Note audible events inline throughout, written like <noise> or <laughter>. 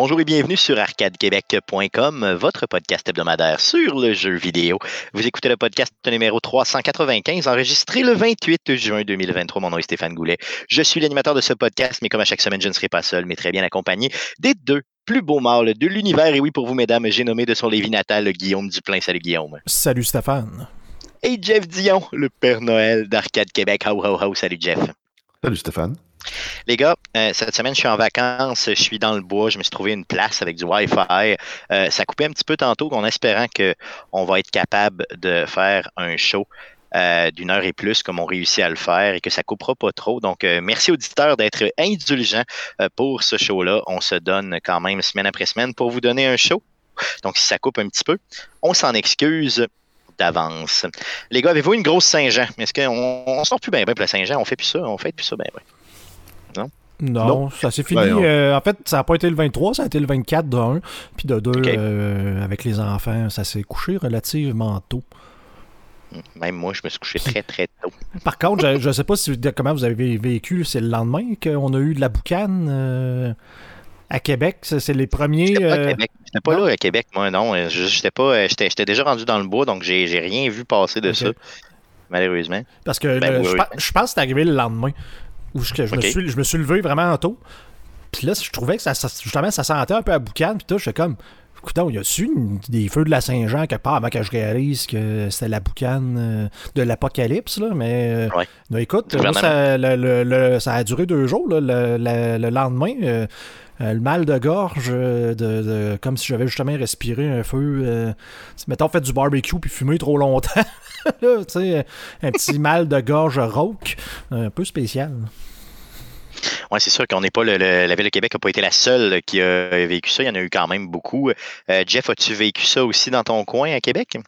Bonjour et bienvenue sur arcadequebec.com, votre podcast hebdomadaire sur le jeu vidéo. Vous écoutez le podcast numéro 395, enregistré le 28 juin 2023. Mon nom est Stéphane Goulet. Je suis l'animateur de ce podcast, mais comme à chaque semaine, je ne serai pas seul, mais très bien accompagné des deux plus beaux mâles de l'univers. Et oui, pour vous, mesdames, j'ai nommé de son lévis natal Guillaume Duplain. Salut Guillaume. Salut Stéphane. Et Jeff Dion, le Père Noël d'Arcade Québec. Ho, ho, ho. Salut Jeff. Salut Stéphane. Les gars, euh, cette semaine, je suis en vacances, je suis dans le bois, je me suis trouvé une place avec du Wi-Fi. Euh, ça coupait un petit peu tantôt, en espérant qu'on va être capable de faire un show euh, d'une heure et plus comme on réussit à le faire et que ça coupera pas trop. Donc, merci auditeurs d'être indulgents pour ce show-là. On se donne quand même semaine après semaine pour vous donner un show. Donc, si ça coupe un petit peu, on s'en excuse d'avance. Les gars, avez-vous une grosse Saint-Jean? Est-ce qu'on on sort plus bien pour le Saint-Jean? On fait plus ça? On fait plus ça? Ben, ben. Non? Non, ça s'est fini. Ben, euh, en fait, ça n'a pas été le 23, ça a été le 24 de 1. Puis de 2, euh, avec les enfants, ça s'est couché relativement tôt. Même moi, je me suis couché très, très tôt. Par contre, je ne sais pas si, comment vous avez vécu, c'est le lendemain qu'on a eu de la boucane euh, à Québec. C'est les premiers. J'étais pas, pas là à Québec, moi, non. J'étais pas. J'étais déjà rendu dans le bois, donc j'ai rien vu passer de ça, malheureusement. Parce que ben, je, je, pense que c'est arrivé le lendemain où je, me suis, je me suis levé vraiment tôt. Puis là, je trouvais que ça, justement, ça sentait un peu à boucan. Puis tout, j'étais comme, écoute, il y a su des feux de la Saint-Jean quelque part avant que je réalise que c'était la boucane euh, de l'apocalypse. Là, mais euh, écoute, ça, ça, a duré deux jours. le, lendemain, euh, le mal de gorge, de, comme si j'avais justement respiré un feu. mettons, fait du barbecue puis fumé trop longtemps. <laughs> un petit <laughs> mal de gorge rauque, un peu spécial. Oui, c'est sûr qu'on n'est pas le, la Ville de Québec n'a pas été la seule qui a vécu ça. Il y en a eu quand même beaucoup. Euh, Jeff, as-tu vécu ça aussi dans ton coin à Québec?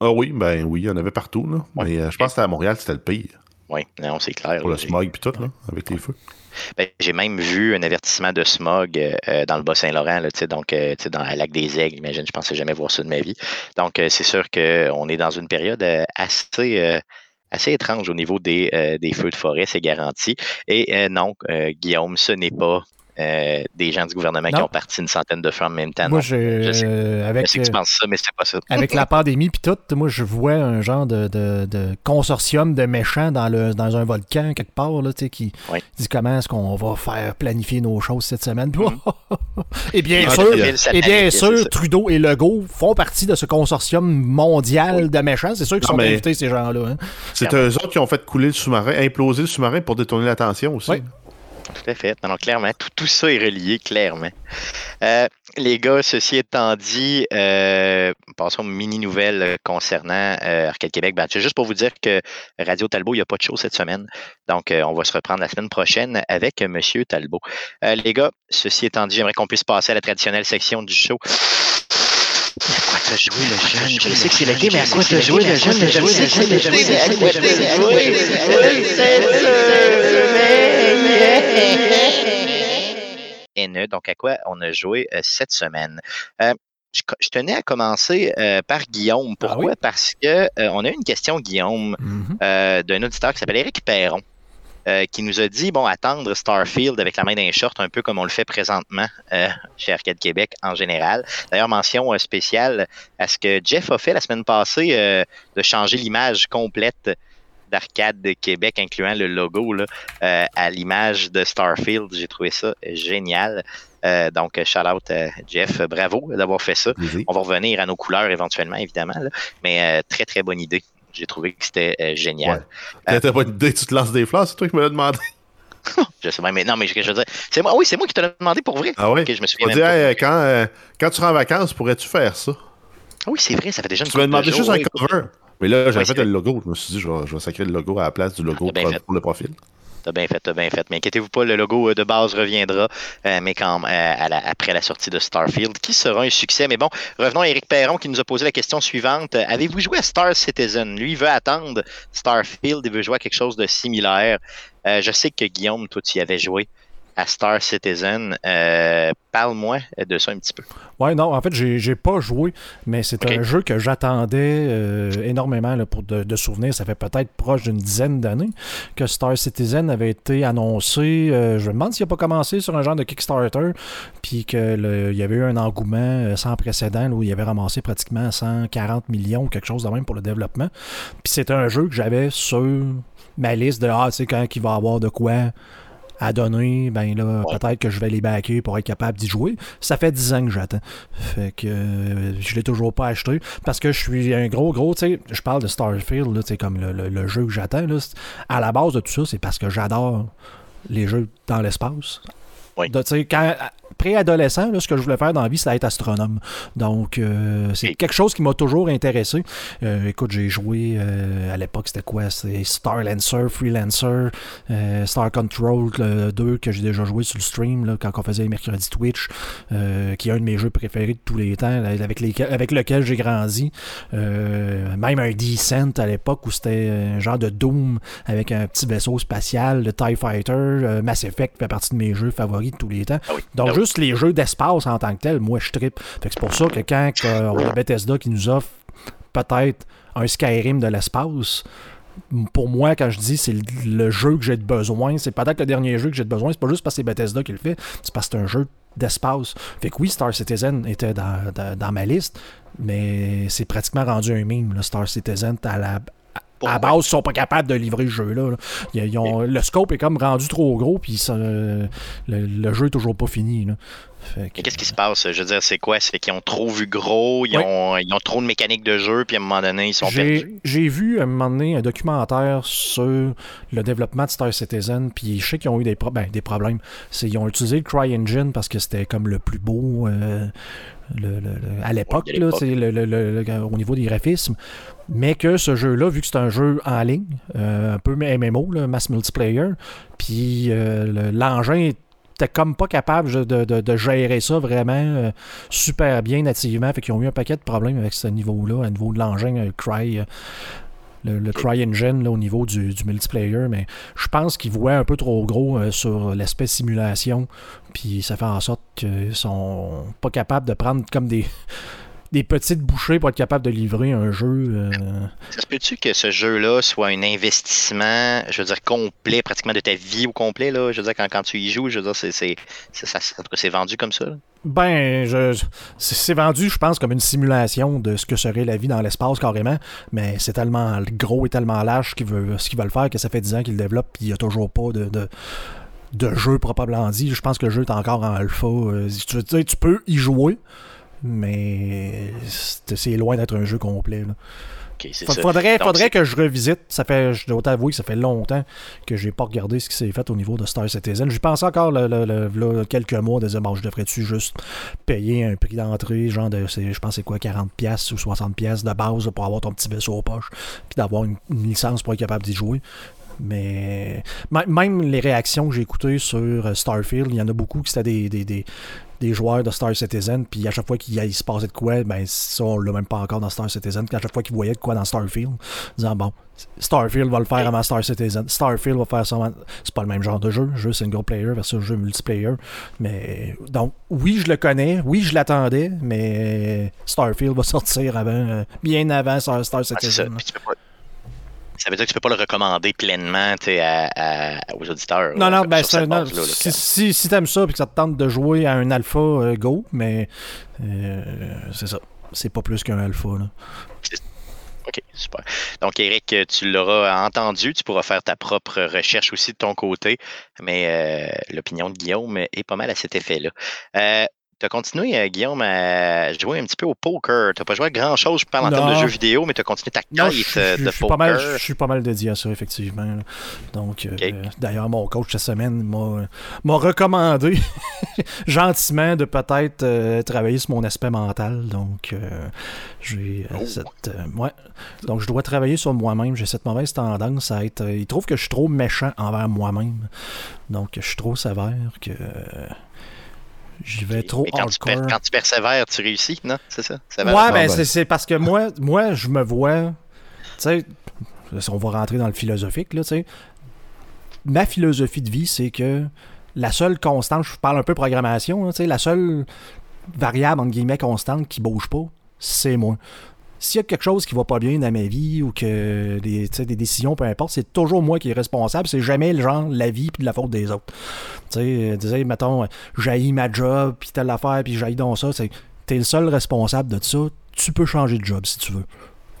Ah oui, ben oui, il y en avait partout. Là. Mais euh, je pense que à Montréal, c'était le pire. Oui, non, c'est clair. Pour le smog et tout, là, avec les feux. Ben, j'ai même vu un avertissement de smog euh, dans le Bas-Saint-Laurent, donc dans le lac des Aigles. Imagine, je pensais jamais voir ça de ma vie. Donc, c'est sûr qu'on est dans une période assez assez étrange au niveau des, euh, des feux de forêt, c'est garanti. Et euh, non, euh, Guillaume, ce n'est pas euh, des gens du gouvernement qui ont parti une centaine de fois en même temps. Moi, je, sais, avec, que tu penses ça, mais c'est pas ça. <laughs> avec la pandémie puis tout, moi, je vois un genre de, de, consortium de méchants dans, le, dans un volcan quelque part, là, qui dit comment est-ce qu'on va faire planifier nos choses cette semaine. Mm. <laughs> et bien sûr, et bien sûr Trudeau et Legault font partie de ce consortium mondial de méchants. C'est sûr qu'ils sont invités, ces gens-là. Hein. C'est eux autres qui ont fait couler le sous-marin, imploser le sous-marin pour détourner l'attention aussi. Tout à fait. Non, clairement, tout, ça est relié, clairement. Euh, les gars, ceci étant dit, euh, passons aux mini-nouvelles concernant euh, Arcade Québec. Ben, juste pour vous dire que Radio Talbot, il n'y a pas de show cette semaine. Donc, on va se reprendre la semaine prochaine avec M. Talbot. les gars, ceci étant dit, j'aimerais qu'on puisse passer à la traditionnelle section du show. À quoi t'as joué le jeune? Je sais que c'est l'été, mais à quoi t'as joué le jeune? Je sais que c'est l'été, mais à quoi t'as joué? NE, donc à quoi on a joué euh, cette semaine? Euh, je, tenais à commencer euh, par Guillaume. Ah Pourquoi? Parce que on a eu une question, Guillaume, mm-hmm. d'un auditeur qui s'appelle Éric Perron. qui nous a dit bon attendre Starfield avec la main d'un short un peu comme on le fait présentement chez Arcade Québec en général. D'ailleurs mention spéciale à ce que Jeff a fait la semaine passée de changer l'image complète d'arcade de Québec, incluant le logo là, euh, à l'image de Starfield. J'ai trouvé ça génial. Euh, donc, shout out Jeff, bravo d'avoir fait ça. On va revenir à nos couleurs éventuellement, évidemment, mais euh, très très bonne idée. J'ai trouvé que c'était génial. Ouais. Idée, tu te lances des fleurs, c'est toi qui me l'as demandé. <laughs> je sais pas, mais non, mais je, veux dire, c'est moi, oui, c'est moi qui te l'ai demandé pour vrai. Ah oui? je me souviens même quand, quand tu rends en vacances, pourrais-tu faire ça? Ah oui, c'est vrai, ça fait déjà une Tu m'as demandé juste un cover. Mais là, j'avais fait le logo. Je me suis dit, je vais, je vais sacrer le logo à la place du logo pour, le profil. T'as bien fait, t'as bien fait. Mais inquiétez-vous pas, le logo euh, de base reviendra, euh, mais quand euh, après la sortie de Starfield, qui sera un succès. Mais bon, revenons à Eric Perron qui nous a posé la question suivante. Avez-vous joué à Star Citizen? Lui, il veut attendre Starfield, il veut jouer à quelque chose de similaire. je sais que Guillaume, toi, tu y avais joué. À Star Citizen. Euh, parle-moi de ça un petit peu. Ouais, non, en fait, j'ai pas joué, mais c'est un jeu que j'attendais euh, énormément pour de, souvenirs. Ça fait peut-être proche d'une dizaine d'années que Star Citizen avait été annoncé. Euh, je me demande s'il n'a pas commencé sur un genre de Kickstarter, puis qu'il y avait eu un engouement sans précédent où il avait ramassé pratiquement 140 millions ou quelque chose de même pour le développement. Puis c'est un jeu que j'avais sur ma liste de Ah, c'est quand il va avoir de quoi à donner, ben là, peut-être que je vais les backer pour être capable d'y jouer. Ça fait 10 ans que j'attends. Fait que euh, je l'ai toujours pas acheté parce que je suis un gros, gros, tu sais, je parle de Starfield, là, comme le, le, jeu que j'attends. À la base de tout ça, c'est parce que j'adore les jeux dans l'espace. Oui. quand, préadolescent, ce que je voulais faire dans la vie, c'était être astronome. Donc, euh, c'est quelque chose qui m'a toujours intéressé. Euh, écoute, j'ai joué à l'époque, c'était quoi? C'est Star Lancer, Freelancer, Star Control 2 que j'ai déjà joué sur le stream là, quand on faisait les mercredis Twitch, qui est un de mes jeux préférés de tous les temps, avec, avec lequel j'ai grandi. même un Descent à l'époque où c'était un genre de Doom avec un petit vaisseau spatial, le TIE Fighter, Mass Effect fait partie de mes jeux favoris de tous les temps. Ah Donc, ah juste les jeux d'espace en tant que tel, moi je tripe. c'est pour ça que quand on a Bethesda qui nous offre peut-être un Skyrim de l'espace, pour moi, quand je dis c'est le, jeu que j'ai besoin, c'est peut-être le dernier jeu que j'ai besoin, c'est pas juste parce que c'est Bethesda qui le fait, c'est parce que c'est un jeu d'espace. Fait que oui, Star Citizen était dans, ma liste, mais c'est pratiquement rendu un meme, le Star Citizen, à la, à base, ils sont pas capables de livrer le jeu-là. le scope est comme rendu trop gros, puis le, jeu est toujours pas fini. Qu'est-ce qui se passe? Je veux dire, c'est quoi? C'est qu'ils ont trop vu gros, ils, ont, ils, ont, trop de mécaniques de jeu, puis à un moment donné, ils sont perdus. J'ai vu à un moment donné un documentaire sur le développement de Star Citizen, puis je sais qu'ils ont eu des, ben, des problèmes. Ils ont utilisé le CryEngine parce que c'était comme le plus beau. Euh, à l'époque, au niveau des graphismes. Mais que ce jeu-là, vu que c'est un jeu en ligne, euh, un peu MMO, mass multiplayer, puis euh, l'engin comme pas capable de, gérer ça vraiment euh, super bien nativement. Fait qu'ils ont eu un paquet de problèmes avec ce niveau-là, au niveau de l'engin Cry le, CryEngine au niveau du, multiplayer, mais je pense qu'ils voient un peu trop gros euh, sur l'aspect simulation, puis ça fait en sorte qu'ils sont pas capables de prendre comme des des petites bouchées pour être capable de livrer un jeu. Euh... Ça se peut-tu que ce jeu-là soit un investissement, je veux dire, complet, pratiquement de ta vie au complet, là? Je veux dire, quand, quand tu y joues, je veux dire, c'est, c'est, c'est vendu comme ça? Ben, je, c'est vendu, je pense, comme une simulation de ce que serait la vie dans l'espace carrément, mais c'est tellement gros et tellement large ce qu'ils veulent, ce qu'ils veulent faire que ça fait 10 ans qu'ils le développent et il n'y a toujours pas de, de de jeu proprement dit. Je pense que le jeu est encore en alpha. Euh, tu, tu peux y jouer, mais c'est loin d'être un jeu complet. Là. faudrait, faudrait que je revisite. Ça fait, je dois t'avouer que ça fait longtemps que j'ai pas regardé ce qui s'est fait au niveau de Star Citizen. J'y pensais encore le, quelques mois dire bon, je devrais-tu juste payer un prix d'entrée, genre de je pense c'est quoi, 40$ ou 60$ de base pour avoir ton petit vaisseau aux poches, puis d'avoir une, licence pour être capable d'y jouer. Mais même les réactions que j'ai écoutées sur euh, Starfield, il y en a beaucoup qui étaient des, des joueurs de Star Citizen, puis à chaque fois qu'il se passait de quoi, ben ça, on l'a même pas encore dans Star Citizen, puis à chaque fois qu'ils voyaient de quoi dans Starfield, disant bon, Starfield va le faire avant Star Citizen, Starfield va faire ça C'est pas le même genre de jeu, jeu single player versus jeu multiplayer, mais donc, oui, je le connais, oui, je l'attendais, mais Starfield va sortir avant, euh, bien avant Star, Citizen ça veut dire que tu peux pas le recommander pleinement aux auditeurs. Non, non, ben, si, si, tu aimes ça et que ça te tente de jouer à un alpha, euh, go, mais euh, c'est ça. C'est pas plus qu'un alpha. OK, super. Donc, Eric, tu l'auras entendu, tu pourras faire ta propre recherche aussi de ton côté, mais euh, l'opinion de Guillaume est pas mal à cet effet-là. Tu as continué, euh, Guillaume, à jouer un petit peu au poker. Tu n'as pas joué à grand-chose, je parle en termes de jeux vidéo, mais tu as continué ta quête euh, de poker. Pas je suis pas mal dédié à ça, effectivement. Donc, euh, d'ailleurs, mon coach cette semaine m'a recommandé <laughs> gentiment de peut-être travailler sur mon aspect mental. Donc, j'ai oh. cette. ouais. Donc, je dois travailler sur moi-même. J'ai cette mauvaise tendance à être. il trouve que je suis trop méchant envers moi-même. Donc, je suis trop sévère que. J'y vais trop quand Tu quand tu persévères, tu réussis, non? C'est ça? ouais, ben, ah, ben. c'est parce que moi, moi, je me vois. Tu sais, on va rentrer dans le philosophique, là, tu sais. Ma philosophie de vie, c'est que la seule constante, je parle un peu programmation, la seule variable, entre guillemets, constante qui bouge pas, c'est moi. S'il y a quelque chose qui va pas bien dans ma vie ou que des, des décisions, peu importe, c'est toujours moi qui est responsable. C'est jamais le genre la vie puis de la faute des autres. Tu sais, disais, mettons, j'haïs ma job puis telle affaire puis j'haïs dans ça. C'est, t'es le seul responsable de ça. Tu peux changer de job si tu veux.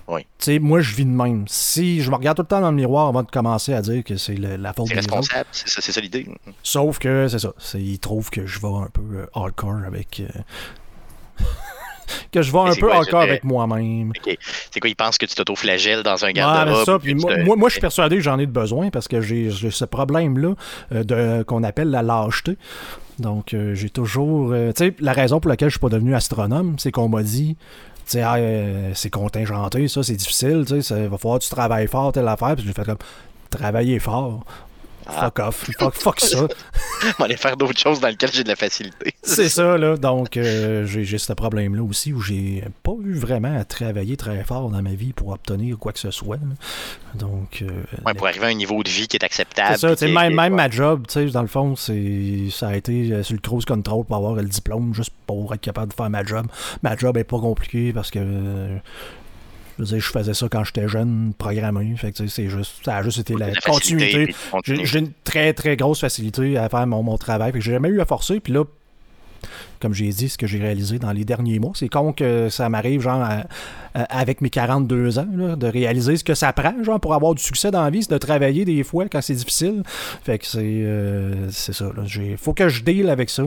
Oui. Tu sais, moi, je vis de même. Si je me regarde tout le temps dans le miroir avant de commencer à dire que c'est la faute des responsable, c'est ça, c'est ça l'idée. Sauf que, c'est ça. Ils trouvent que je vais un peu euh, hardcore avec... Euh, <laughs> que je vais un peu encore avec moi-même. C'est quoi, ils pensent que tu t'auto-flagelles dans un garde-robe? moi, moi, je suis <laughs> persuadé que j'en ai besoin parce que j'ai ce problème-là euh, qu'on appelle la lâcheté. Donc, euh, j'ai toujours. Euh, tu sais, la raison pour laquelle je suis pas devenu astronome, c'est qu'on m'a dit. tu sais, ah, c'est contingenté, ça, c'est difficile, tu sais, il va falloir que tu travailles fort, telle affaire. Puis j'ai fait comme, travailler fort. Ah. Fuck off. Fuck, fuck ça. <laughs> On va aller faire d'autres choses dans lesquelles j'ai de la facilité. C'est ça, là. Donc, euh, j'ai ce problème-là aussi où j'ai pas eu vraiment à travailler très fort dans ma vie pour obtenir quoi que ce soit. Donc. Euh, ouais, pour arriver à un niveau de vie qui est acceptable. C'est ça, même, même ma job, tu sais, dans le fond, ça a été euh, sur le cruise control pour avoir le diplôme, juste pour être capable de faire ma job. Ma job est pas compliquée parce que je, je faisais ça quand j'étais jeune, programmé. Fait que, c'est juste, ça a juste été la, continuité. J'ai une très, très grosse facilité à faire mon, mon travail. Fait que j'ai jamais eu à forcer. Puis là, comme j'ai dit, ce que j'ai réalisé dans les derniers mois. C'est con que ça m'arrive, genre, avec mes 42 ans, de réaliser ce que ça prend, genre, pour avoir du succès dans la vie, c'est de travailler des fois quand c'est difficile. Fait que c'est euh, c'est ça. Il faut que je deal avec ça.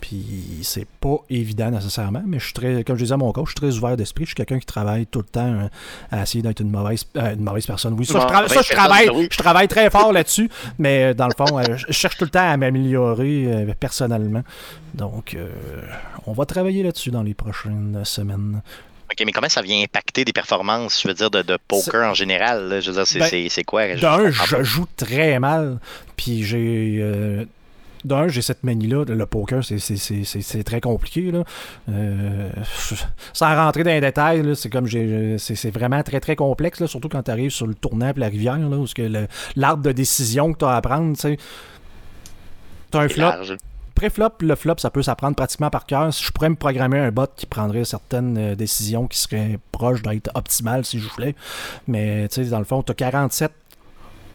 Puis c'est pas évident nécessairement, mais je suis très, comme je disais à mon coach, je suis très ouvert d'esprit. Je suis quelqu'un qui travaille tout le temps euh, à essayer d'être une mauvaise, euh, une mauvaise personne. Oui, ça, je, travaille, je travaille très fort là-dessus, mais euh, dans le fond, je cherche tout le temps à m'améliorer personnellement. Donc, on va travailler là-dessus dans les prochaines semaines. OK, mais comment ça vient impacter des performances, je veux dire, de, poker en général? Je veux dire, ben, c'est quoi? D'un, je joue très mal, puis j'ai d'un, j'ai cette manie-là. Le poker, c'est très compliqué. Là. Euh, <laughs> sans rentrer dans les détails, c'est comme c'est vraiment très très complexe, là, surtout quand tu arrives sur le tournant et la rivière, là, où l'arbre de décision que tu as à prendre, tu as un flop. Pré-flop, le flop, ça peut s'apprendre pratiquement par cœur. Si je pourrais me programmer un bot qui prendrait certaines euh, décisions qui seraient proches d'être optimales si je voulais. Mais tu sais, dans le fond, tu as 47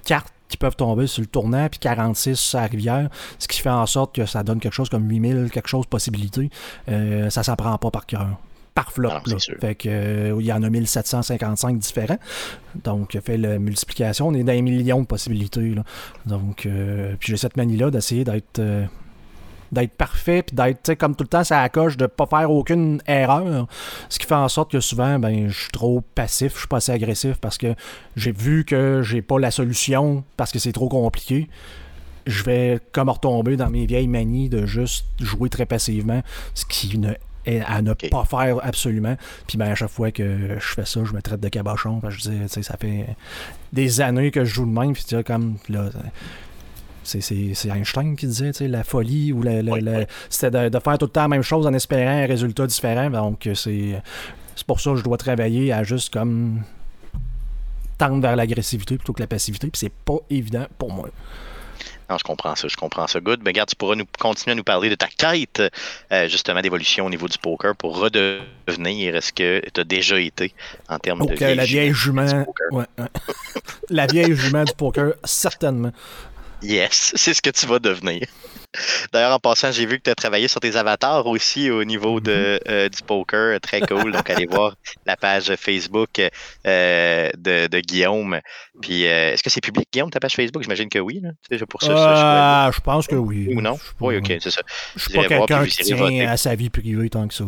cartes qui peuvent tomber sur le tournant, puis 46 à la rivière, ce qui fait en sorte que ça donne quelque chose comme 8000, quelque chose de possibilité. Euh, ça s'apprend pas par cœur par flop. Ah, fait que euh, il y en a 1755 différents. Donc, fait la multiplication, on est dans un million de possibilités. Donc, euh, puis j'ai cette manie-là d'essayer d'être d'être parfait, puis d'être, comme tout le temps, ça accroche, de pas faire aucune erreur. Ce qui fait en sorte que souvent, ben, je suis trop passif, je suis pas assez agressif parce que j'ai vu que j'ai pas la solution parce que c'est trop compliqué. Je vais comme retomber dans mes vieilles manies de juste jouer très passivement, ce qui ne est à ne pas faire absolument. Puis ben, à chaque fois que je fais ça, je me traite de cabochon. je dis, ça fait des années que je joue de même. Puis comme là, c'est Einstein qui disait, la folie ou la, c'était de, faire tout le temps la même chose en espérant un résultat différent. Donc, c'est pour ça que je dois travailler à juste comme tendre vers l'agressivité plutôt que la passivité. Puis c'est pas évident pour moi. Non, je comprends ça, je comprends ça. Good. Mais regarde, tu pourras nous continuer à nous parler de ta quête, euh, justement, d'évolution au niveau du poker pour redevenir ce que tu as déjà été en termes de. la vieille jument. <laughs> la vieille jument du poker, certainement. Yes, <laughs> c'est ce que tu vas devenir. D'ailleurs, en passant, j'ai vu que tu as travaillé sur tes avatars aussi au niveau de, mm-hmm. euh, du poker. Très cool. Donc, allez voir la page Facebook euh, de, Guillaume. Puis, euh, est-ce que c'est public, Guillaume, ta page Facebook? J'imagine que oui. Pour ça, je, pense que oui. Ou non? Oui, ok, c'est ça. Je suis pas quelqu'un qui tient à sa vie privée tant que ça.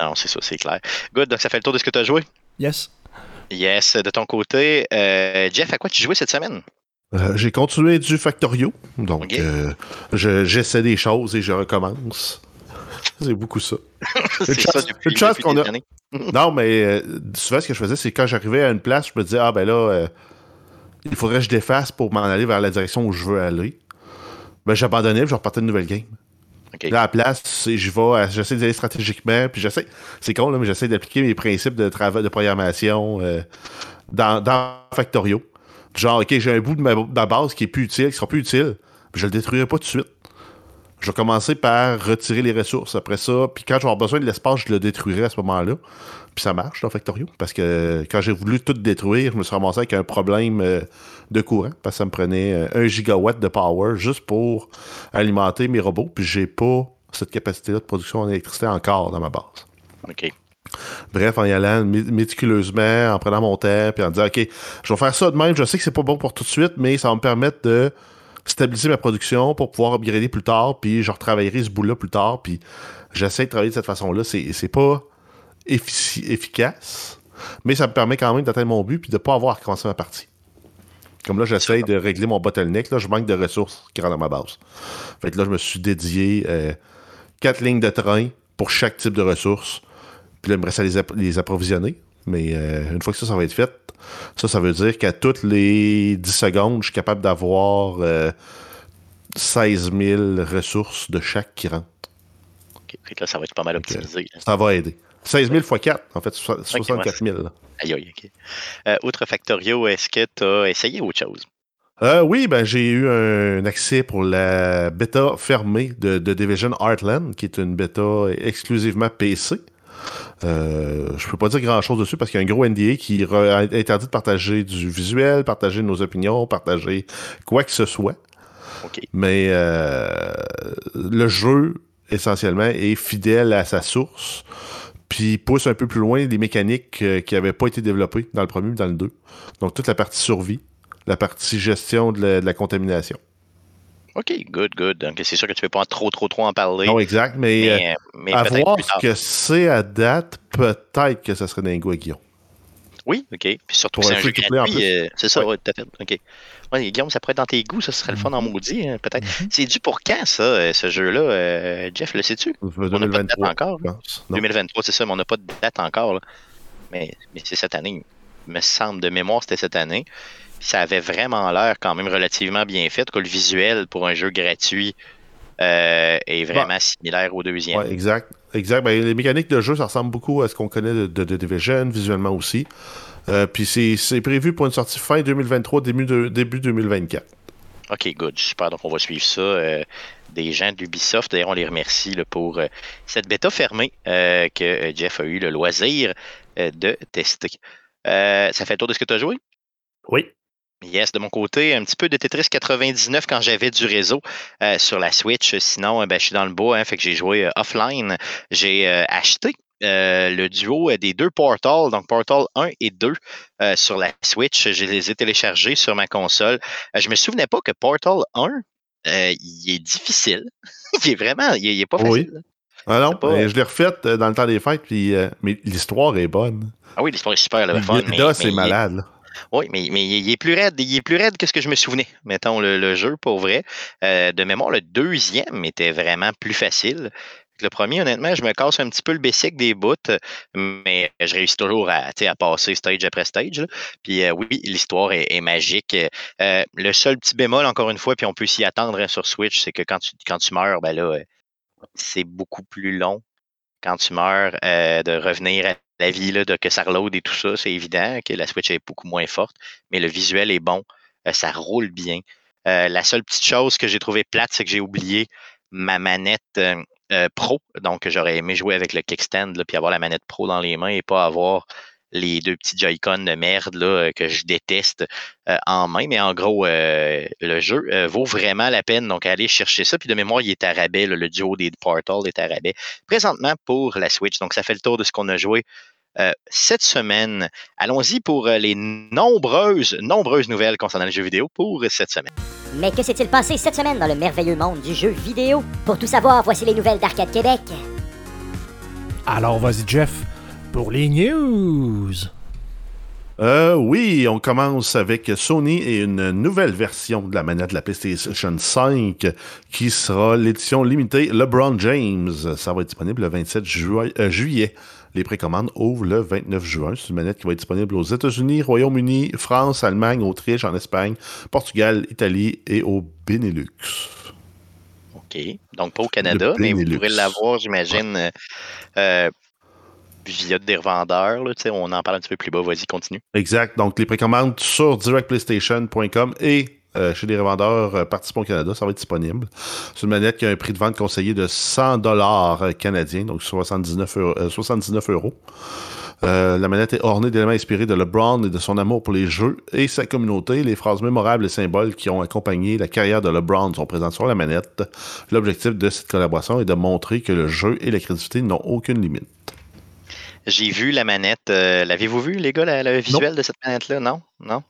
Non, c'est ça, c'est clair. Good. Donc, ça fait le tour de ce que tu as joué? Yes. Yes. De ton côté, Jeff, à quoi tu jouais cette semaine? Euh, j'ai continué du Factorio. Donc, euh, j'essaie des choses et je recommence. C'est beaucoup ça. <laughs> c'est ça depuis, qu'on a... <laughs> non, mais euh, souvent, ce que je faisais, c'est quand j'arrivais à une place, je me disais, ah ben là, il faudrait que je défasse pour m'en aller vers la direction où je veux aller. Ben, j'abandonnais et je repartais une nouvelle game. Là, à la place, je vais, j'essaie d'y aller stratégiquement, puis j'essaie, c'est con, là, mais j'essaie d'appliquer mes principes de travail, de programmation dans, dans Factorio. Genre, OK, j'ai un bout de ma, base qui est plus utile, qui sera plus utile, je le détruirai pas tout de suite. je vais commencer par retirer les ressources. Après ça, puis quand avoir besoin de l'espace, je le détruirai à ce moment-là. Puis ça marche dans Factorio. Parce que quand j'ai voulu tout détruire, je me suis ramassé avec un problème euh, de courant. Parce que ça me prenait 1 gigawatt de power juste pour alimenter mes robots. Puis j'ai pas cette capacité-là de production en encore dans ma base. OK. Bref, en y allant méticuleusement, en prenant mon temps, puis en disant, OK, je vais faire ça de même, je sais que c'est pas bon pour tout de suite, mais ça va me permettre de stabiliser ma production pour pouvoir upgrader plus tard, puis je retravaillerai ce bout-là plus tard, puis j'essaie de travailler de cette façon-là. C'est pas efficace, mais ça me permet quand même d'atteindre mon but, puis de pas avoir à commencer ma partie. Comme là, j'essaie de régler mon bottleneck. Là, je manque de ressources qui rentrent dans ma base. Fait que là, je me suis dédié euh, quatre lignes de train pour chaque type de ressources. Puis là, il me reste à les, approvisionner. Mais euh, une fois que ça, ça va être fait, ça, ça veut dire qu'à toutes les 10 secondes, je suis capable d'avoir 16 euh, 000 ressources de chaque qui rentre. OK. Fait que là, ça va être pas mal optimisé. Ça va aider. 16 000 x 4, en fait, 64 000. Aïe, aïe, OK. Euh, outre Factorio, est-ce que tu as essayé autre chose? Euh, oui, ben, j'ai eu un accès pour la bêta fermée de, de, Division Heartland, qui est une bêta exclusivement PC. Euh, je peux pas dire grand chose dessus parce qu'il y a un gros NDA qui interdit de partager du visuel, partager nos opinions, partager quoi que ce soit. Mais euh, le jeu, essentiellement, est fidèle à sa source puis pousse un peu plus loin les mécaniques euh, qui n'avaient pas été développées dans le premier ou dans le 2. Donc toute la partie survie, la partie gestion de la, contamination. OK, good, good. Donc, c'est sûr que tu ne veux pas trop, trop, trop en parler. Non, exact, mais, mais, euh, à voir ce que c'est à date, peut-être que ça serait d'un goût Oui, OK. Puis surtout, c'est un jeu gratuit. Euh, c'est ça, oui, tout à fait. OK. Ouais, Guillaume, ça pourrait être dans tes goûts, ça serait le fun en maudit, hein, peut-être. Mm-hmm. C'est dû pour quand, ça, euh, ce jeu-là? Euh, Jeff, le sais-tu? 2023. On n'a pas de date encore. 2023, c'est ça, mais on n'a pas de date encore. Mais, mais c'est cette année. Il me semble, de mémoire, c'était cette année. Ça avait vraiment l'air quand même relativement bien fait. Que le visuel pour un jeu gratuit euh, est vraiment bah. similaire au deuxième. Ouais, exact. Exact. Ben, les mécaniques de jeu, ça ressemble beaucoup à ce qu'on connaît de, de, de Division, visuellement aussi. Euh, puis c'est prévu pour une sortie fin 2023, début, de, début 2024. OK, good. Super. Donc, on va suivre ça. Euh, des gens d'Ubisoft, d'ailleurs, on les remercie pour euh, cette bêta fermée que Jeff a eu le loisir de tester. ça fait le tour de ce que tu as joué? Oui. Yes, de mon côté, un petit peu de Tetris 99 quand j'avais du réseau sur la Switch. Sinon, ben, je suis dans le bois, hein, fait que j'ai joué offline. J'ai acheté euh, le duo des deux Portal, donc Portal 1 et 2 euh, sur la Switch. Je les ai téléchargés sur ma console. Euh, je me souvenais pas que Portal 1, il est difficile. <laughs> il est vraiment, il, est pas facile. Oui. Ah non, je l'ai refait dans le temps des fêtes, puis, mais l'histoire est bonne. Ah oui, l'histoire est super, le fun. Là, c'est malade. Oui, mais, mais il est plus raide, il est plus raide que ce que je me souvenais, mettons, le, jeu, pour vrai. de mémoire, le deuxième était vraiment plus facile. Le premier, honnêtement, je me casse un petit peu le basic des bouts, mais je réussis toujours à, à passer stage après stage. Puis euh, oui, l'histoire est, magique. Euh, le seul petit bémol, encore une fois, puis on peut s'y attendre hein, sur Switch, c'est que quand tu, quand tu meurs, ben là, c'est beaucoup plus long quand tu meurs euh, de revenir à la vie, de que ça reload et tout ça. C'est évident que la Switch est beaucoup moins forte, mais le visuel est bon, ça roule bien. la seule petite chose que j'ai trouvé plate, c'est que j'ai oublié ma manette euh, pro. Donc, j'aurais aimé jouer avec le kickstand, puis avoir la manette pro dans les mains et pas avoir les deux petits Joy-Con de merde là, euh, que je déteste euh, en main. Mais en gros, le jeu vaut vraiment la peine. Donc, allez chercher ça. Puis de mémoire, il est à rabais. le duo des Portal est à rabais. Présentement pour la Switch. Donc, ça fait le tour de ce qu'on a joué cette semaine. Allons-y pour les nombreuses, nombreuses nouvelles concernant les jeux vidéo pour cette semaine. Mais que s'est-il passé cette semaine dans le merveilleux monde du jeu vidéo? Pour tout savoir, voici les nouvelles d'Arcade Québec. Alors vas-y Jeff, pour les news. Euh, oui, on commence avec Sony et une nouvelle version de la manette de la PlayStation 5 qui sera l'édition limitée LeBron James. Ça va être disponible le 27 euh, juillet. Les précommandes ouvrent le 29 juin. C'est une manette qui va être disponible aux États-Unis, Royaume-Uni, France, Allemagne, Autriche, en Espagne, Portugal, Italie et au Benelux. OK. Donc pas au Canada, mais vous pourrez l'avoir, j'imagine, euh, euh, via des revendeurs. On en parle un petit peu plus bas. Vas-y, continue. Exact. Donc les précommandes sur directplaystation.com et chez les revendeurs participants au Canada. Ça va être disponible. C'est une manette qui a un prix de vente conseillé de 100 dollars canadiens, donc 79 79 euros. Euh, la manette est ornée d'éléments inspirés de LeBron et de son amour pour les jeux et sa communauté. Les phrases mémorables et symboles qui ont accompagné la carrière de LeBron sont présentes sur la manette. L'objectif de cette collaboration est de montrer que le jeu et la créativité n'ont aucune limite. J'ai vu la manette. Euh, l'avez-vous vu, les gars, le visuel de cette manette-là? Non? Non?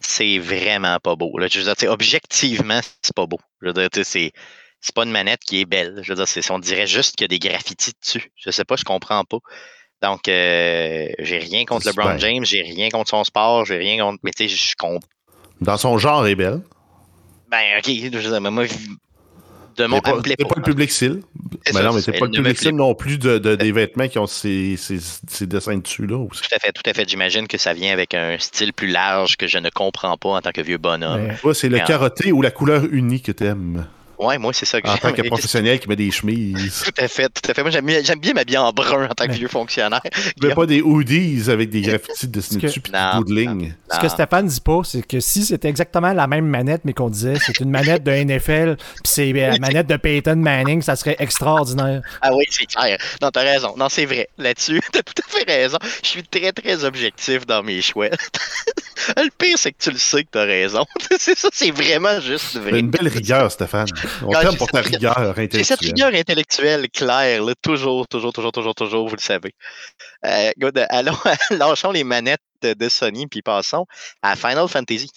C'est vraiment pas beau. Je veux dire, objectivement, c'est pas beau. Je veux dire, c'est c'est pas une manette qui est belle. Je veux dire, on dirait juste qu'il y a des graffitis dessus. Je sais pas, je comprends pas. Donc, euh, j'ai rien contre LeBron James, j'ai rien contre son sport, j'ai rien contre. Mais tu sais, je compte. Dans son genre, est belle. Ben, ok, je sais, mais moi, de mon pas, pas, pas le public style. Mais non, mais c'est pas le public style non plus de, des vêtements qui ont ces, ces, dessins dessus-là. Tout à fait, tout à fait. J'imagine que ça vient avec un style plus large que je ne comprends pas en tant que vieux bonhomme. Ouais, c'est le carotté ou la couleur unie que tu aimes. Ouais, moi, c'est ça que En tant que professionnel qui met des chemises. Tout à fait, tout à fait. Moi, j'aime bien m'habiller en brun en tant que vieux fonctionnaire. Mais pas des hoodies avec des graffitis dessinés dessus et des bouts de ligne. Ce que Stéphane dit pas, c'est que si c'était exactement la même manette, mais qu'on disait c'est une manette de NFL, puis c'est la manette de Peyton Manning, ça serait extraordinaire. Ah oui, c'est clair. Non, t'as raison. Non, c'est vrai. Là-dessus, <laughs> t'as tout à fait raison. Je suis très, très objectif dans mes choix. <laughs> le pire, c'est que tu le sais que t'as raison. <laughs> c'est ça, c'est vraiment juste vrai. Une belle rigueur, Stéphane. On t'aime pour ta rigueur intellectuelle. C'est cette rigueur intellectuelle claire, toujours, toujours, toujours, toujours, toujours, vous le savez. Euh, allons, <laughs> lâchons les manettes de, Sony, puis passons à Final Fantasy.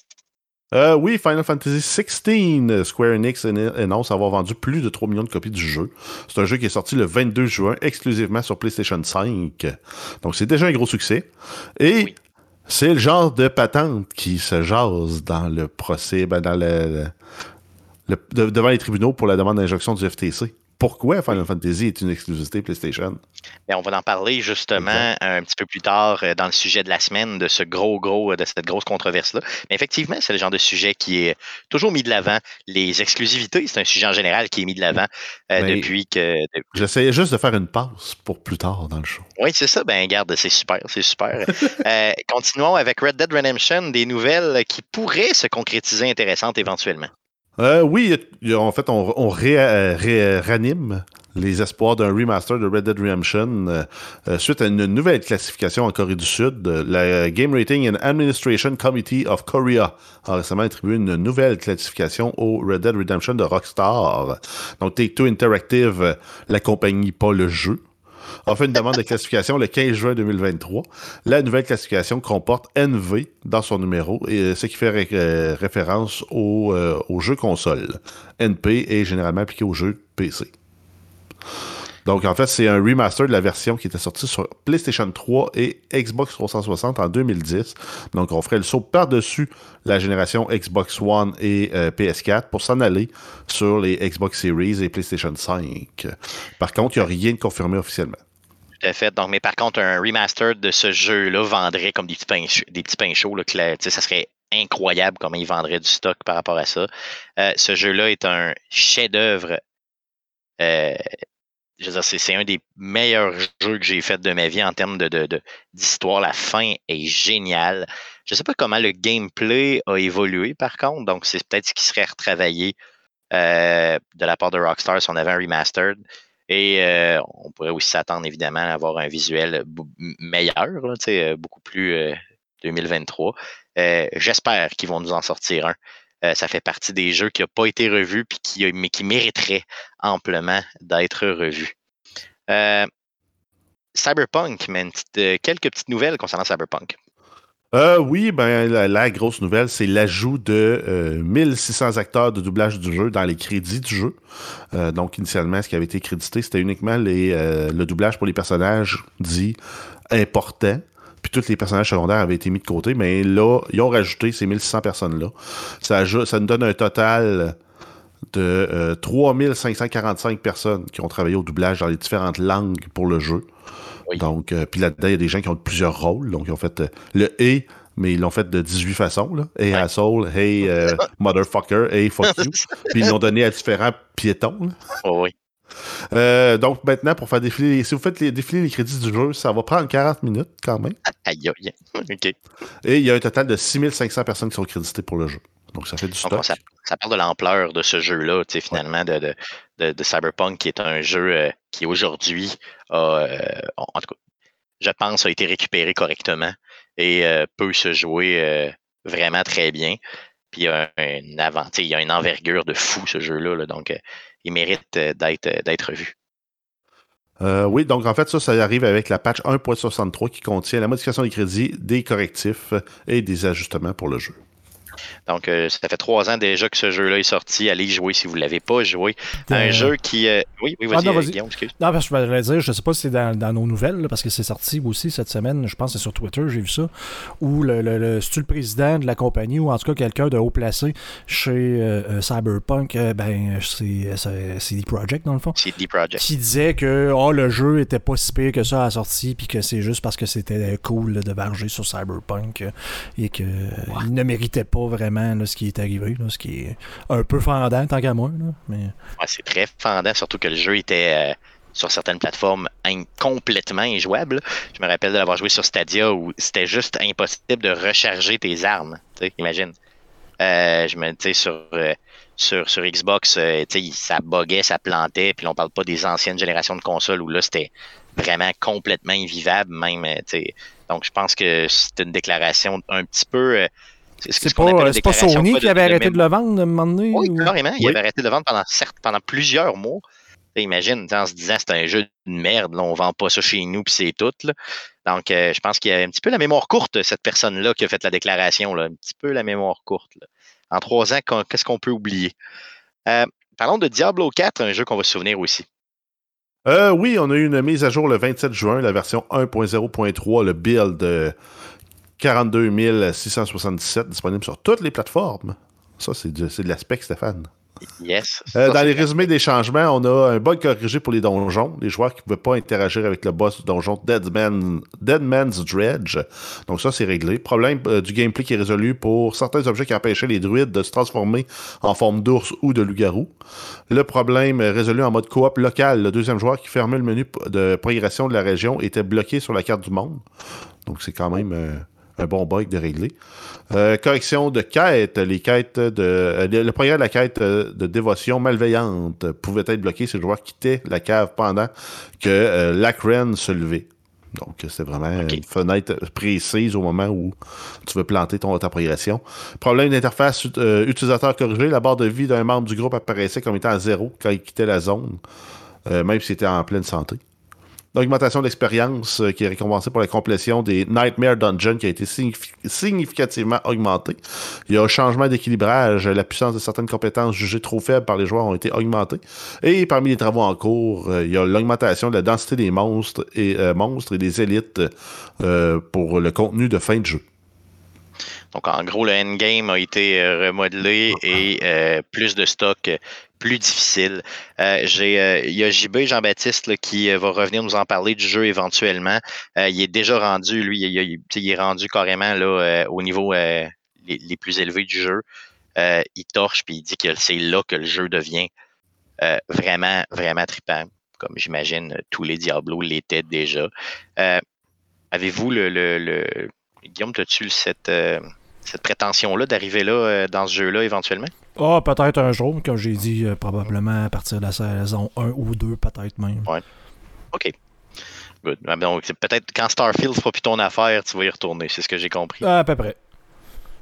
Euh, oui, Final Fantasy XVI, Square Enix annonce avoir vendu plus de 3 millions de copies du jeu. C'est un jeu qui est sorti le 22 juin exclusivement sur PlayStation 5. Donc c'est déjà un gros succès. Et c'est le genre de patente qui se jase dans le procès, ben dans le, devant les tribunaux pour la demande d'injonction du FTC. Pourquoi Final Fantasy est une exclusivité PlayStation? on va en parler justement un petit peu plus tard euh, dans le sujet de la semaine de ce gros, gros, de cette grosse controverse-là. Mais effectivement, c'est le genre de sujet qui est toujours mis de l'avant. Les exclusivités, c'est un sujet en général qui est mis de l'avant euh, depuis que. J'essayais juste de faire une pause pour plus tard dans le show. Oui, c'est ça. Ben, garde, c'est super, c'est super. <laughs> Euh, continuons avec Red Dead Redemption, des nouvelles qui pourraient se concrétiser intéressantes éventuellement. Euh, oui, en fait, on, on réanime les espoirs d'un remaster de Red Dead Redemption euh, euh, suite à une nouvelle classification en Corée du Sud. La Game Rating and Administration Committee of Korea a récemment attribué une nouvelle classification au Red Dead Redemption de Rockstar. Donc, Take-Two Interactive la compagnie, pas le jeu a fait une demande de classification le 15 juin 2023. La nouvelle classification comporte NV dans son numéro, et ce qui fait euh, référence au, euh, au jeu console. NP est généralement appliqué au jeu PC. Donc, en fait, c'est un remaster de la version qui était sortie sur PlayStation 3 et Xbox 360 en 2010. Donc, on ferait le saut par-dessus la génération Xbox One et euh, PS4 pour s'en aller sur les Xbox Series et PlayStation 5. Par contre, il n'y a rien de confirmé officiellement. Fait. Donc, mais par contre, un remaster de ce jeu-là vendrait comme des petits pains, des petits chauds. Là, que ça serait incroyable comment il vendrait du stock par rapport à ça. Euh, ce jeu-là est un chef-d'œuvre euh, c'est un des meilleurs jeux que j'ai fait de ma vie en termes d'histoire. De, la fin est géniale. Je ne sais pas comment le gameplay a évolué par contre, donc c'est peut-être ce qui serait retravaillé euh, de la part de Rockstar si on avait un remastered. Et euh, on pourrait aussi s'attendre évidemment à avoir un visuel meilleur, euh, beaucoup plus 2023. J'espère qu'ils vont nous en sortir un. Euh, ça fait partie des jeux qui n'ont pas été revus, puis qui, mais qui mériteraient amplement d'être revus. Euh, Cyberpunk, euh, quelques petites nouvelles concernant Cyberpunk. Oui, ben la, grosse nouvelle, c'est l'ajout de 1600 acteurs de doublage du jeu dans les crédits du jeu. donc initialement, ce qui avait été crédité, c'était uniquement les, le doublage pour les personnages dits importants puis tous les personnages secondaires avaient été mis de côté, mais là, ils ont rajouté ces 1600 personnes-là. Ça, ça nous donne un total de 3545 euh, personnes qui ont travaillé au doublage dans les différentes langues pour le jeu. Donc, euh, puis là-dedans, il y a des gens qui ont plusieurs rôles. Donc, ils ont fait euh, le et, mais ils l'ont fait de 18 façons. Là. Hey asshole, hey <laughs> motherfucker, hey fuck you. <laughs> puis ils l'ont donné à différents piétons. Oh, oui. Euh, donc maintenant, pour faire défiler, si vous faites les, défiler les crédits du jeu, ça va prendre 40 minutes quand même. Aïe, aïe, <laughs> OK. Et il y a un total de 6500 personnes qui sont créditées pour le jeu. Donc, ça fait du stock. ça, parle de l'ampleur de ce jeu-là, finalement, de, de, Cyberpunk, qui est un jeu euh, qui aujourd'hui a, en tout cas, je pense, a été récupéré correctement et peut se jouer vraiment très bien. Puis il y a un il y a une envergure de fou ce jeu-là, donc il mérite d'être vu. oui, donc en fait, ça, ça arrive avec la patch 1.63 qui contient la modification des crédits, des correctifs et des ajustements pour le jeu. Donc, euh, ça fait trois ans déjà que ce jeu-là est sorti. Allez y jouer si vous ne l'avez pas joué. Un jeu qui. Euh, oui, oui, vas-y, ah, vas Guillaume, excuse. Non, parce que je voulais dire, je ne sais pas si c'est dans, nos nouvelles, parce que c'est sorti aussi cette semaine, je pense que c'est sur Twitter, j'ai vu ça, où le, le, le, le président de la compagnie, ou en tout cas quelqu'un de haut placé chez euh, Cyberpunk, ben, c'est CD Projekt dans le fond. CD Projekt. Qui disait que oh, le jeu était pas si pire que ça à la sortie, puis que c'est juste parce que c'était cool de varger sur Cyberpunk et qu'il ne méritait pas vraiment ce qui est arrivé, ce qui est un peu fendant tant qu'à moi. mais... c'est très fendant, surtout que le jeu était euh, sur certaines plateformes complètement injouable. Je me rappelle de l'avoir joué sur Stadia où c'était juste impossible de recharger tes armes. Imagine. Euh, je me sur, euh, sur, sur Xbox, ça buguait, ça plantait, puis on parle pas des anciennes générations de consoles où là c'était vraiment complètement invivable, même. donc je pense que c'est une déclaration un petit peu c'est pas, Sony qui avait arrêté de le vendre à un moment donné? Oui, carrément. Il avait arrêté de le vendre pendant, certes, pendant plusieurs mois. imagine, en se disant c'est un jeu de merde, là, on vend pas ça chez nous, puis c'est tout. Donc, euh, je pense qu'il y a un petit peu la mémoire courte, cette personne-là qui a fait la déclaration, là, un petit peu la mémoire courte. En trois ans, qu'est-ce qu'on peut oublier? Euh, parlons de Diablo 4, un jeu qu'on va se souvenir aussi. Euh, oui, on a eu une mise à jour le 27 juin, la version 1.0.3, le build 42 677 disponible sur toutes les plateformes. Ça, c'est de, de l'aspect, Stéphane. Yes. Euh, dans les résumés des changements, on a un bug corrigé pour les donjons. Les joueurs qui ne pouvaient pas interagir avec le boss du donjon Deadman, Deadman's Dredge. Donc ça, c'est réglé. Problème euh, du gameplay qui est résolu pour certains objets qui empêchaient les druides de se transformer en forme d'ours ou de loup-garou. Le problème résolu en mode coop local. Le deuxième joueur qui fermait le menu de progression de la région était bloqué sur la carte du monde. Donc c'est quand même... Euh, un bon bug de régler. Euh, correction de quête. Les quêtes de, euh, le programme de la quête euh, de dévotion malveillante pouvait être bloqué si le joueur quittait la cave pendant que l'Acren se levait. Donc, c'est vraiment une fenêtre précise au moment où tu veux planter ton, ta progression. Problème d'interface utilisateur corrigé. La barre de vie d'un membre du groupe apparaissait comme étant à zéro quand il quittait la zone, même s'il était en pleine santé l'augmentation d'expérience euh, qui est récompensée pour la complétion des Nightmare Dungeons qui a été significativement augmentée. Il y a un changement d'équilibrage. La puissance de certaines compétences jugées trop faibles par les joueurs ont été augmentées. Et parmi les travaux en cours, euh, il y a l'augmentation de la densité des monstres et, euh, monstres et des élites pour le contenu de fin de jeu. Donc, en gros, le endgame a été remodelé et plus de stock plus difficile. Euh, j'ai, euh, il y a JB Jean-Baptiste qui euh, va revenir nous en parler du jeu éventuellement. il est déjà rendu, lui, il, est rendu carrément là, au niveau les, plus élevés du jeu. il torche puis il dit que c'est là que le jeu devient vraiment, vraiment trippant, comme j'imagine tous les Diablos l'étaient déjà. avez-vous le, le, le, Guillaume, as-tu cette cette prétention-là d'arriver là dans ce jeu-là éventuellement? Ah, peut-être un jour, comme j'ai dit, euh, probablement à partir de la saison 1 ou 2, peut-être même. Ouais. OK. Good. Ah, donc, peut-être quand Starfield fera plus ton affaire, tu vas y retourner, c'est ce que j'ai compris. à peu près.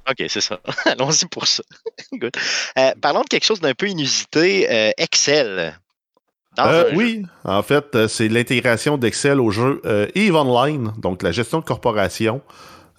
OK, c'est ça. <laughs> Allons-y pour ça. <laughs> Good. Euh, parlons de quelque chose d'un peu inusité, Excel. oui, en fait, c'est l'intégration d'Excel au jeu EVE Online, donc la gestion de corporation.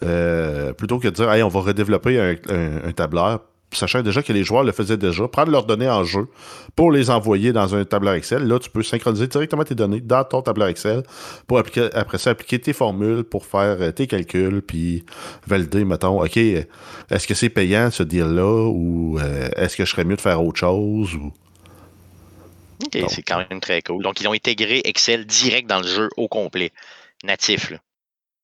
Euh, plutôt que de dire, hey, on va redévelopper un, tableur, sachant déjà que les joueurs le faisaient déjà, prendre leurs données en jeu pour les envoyer dans un tableur Excel. Là, tu peux synchroniser directement tes données dans ton tableur Excel pour appliquer, après ça appliquer tes formules pour faire euh, tes calculs, puis valider, mettons, OK, est-ce que c'est payant ce deal-là ou euh, est-ce que je serais mieux de faire autre chose ou? OK, c'est quand même très cool. Donc, ils ont intégré Excel direct dans le jeu au complet, natif. Là.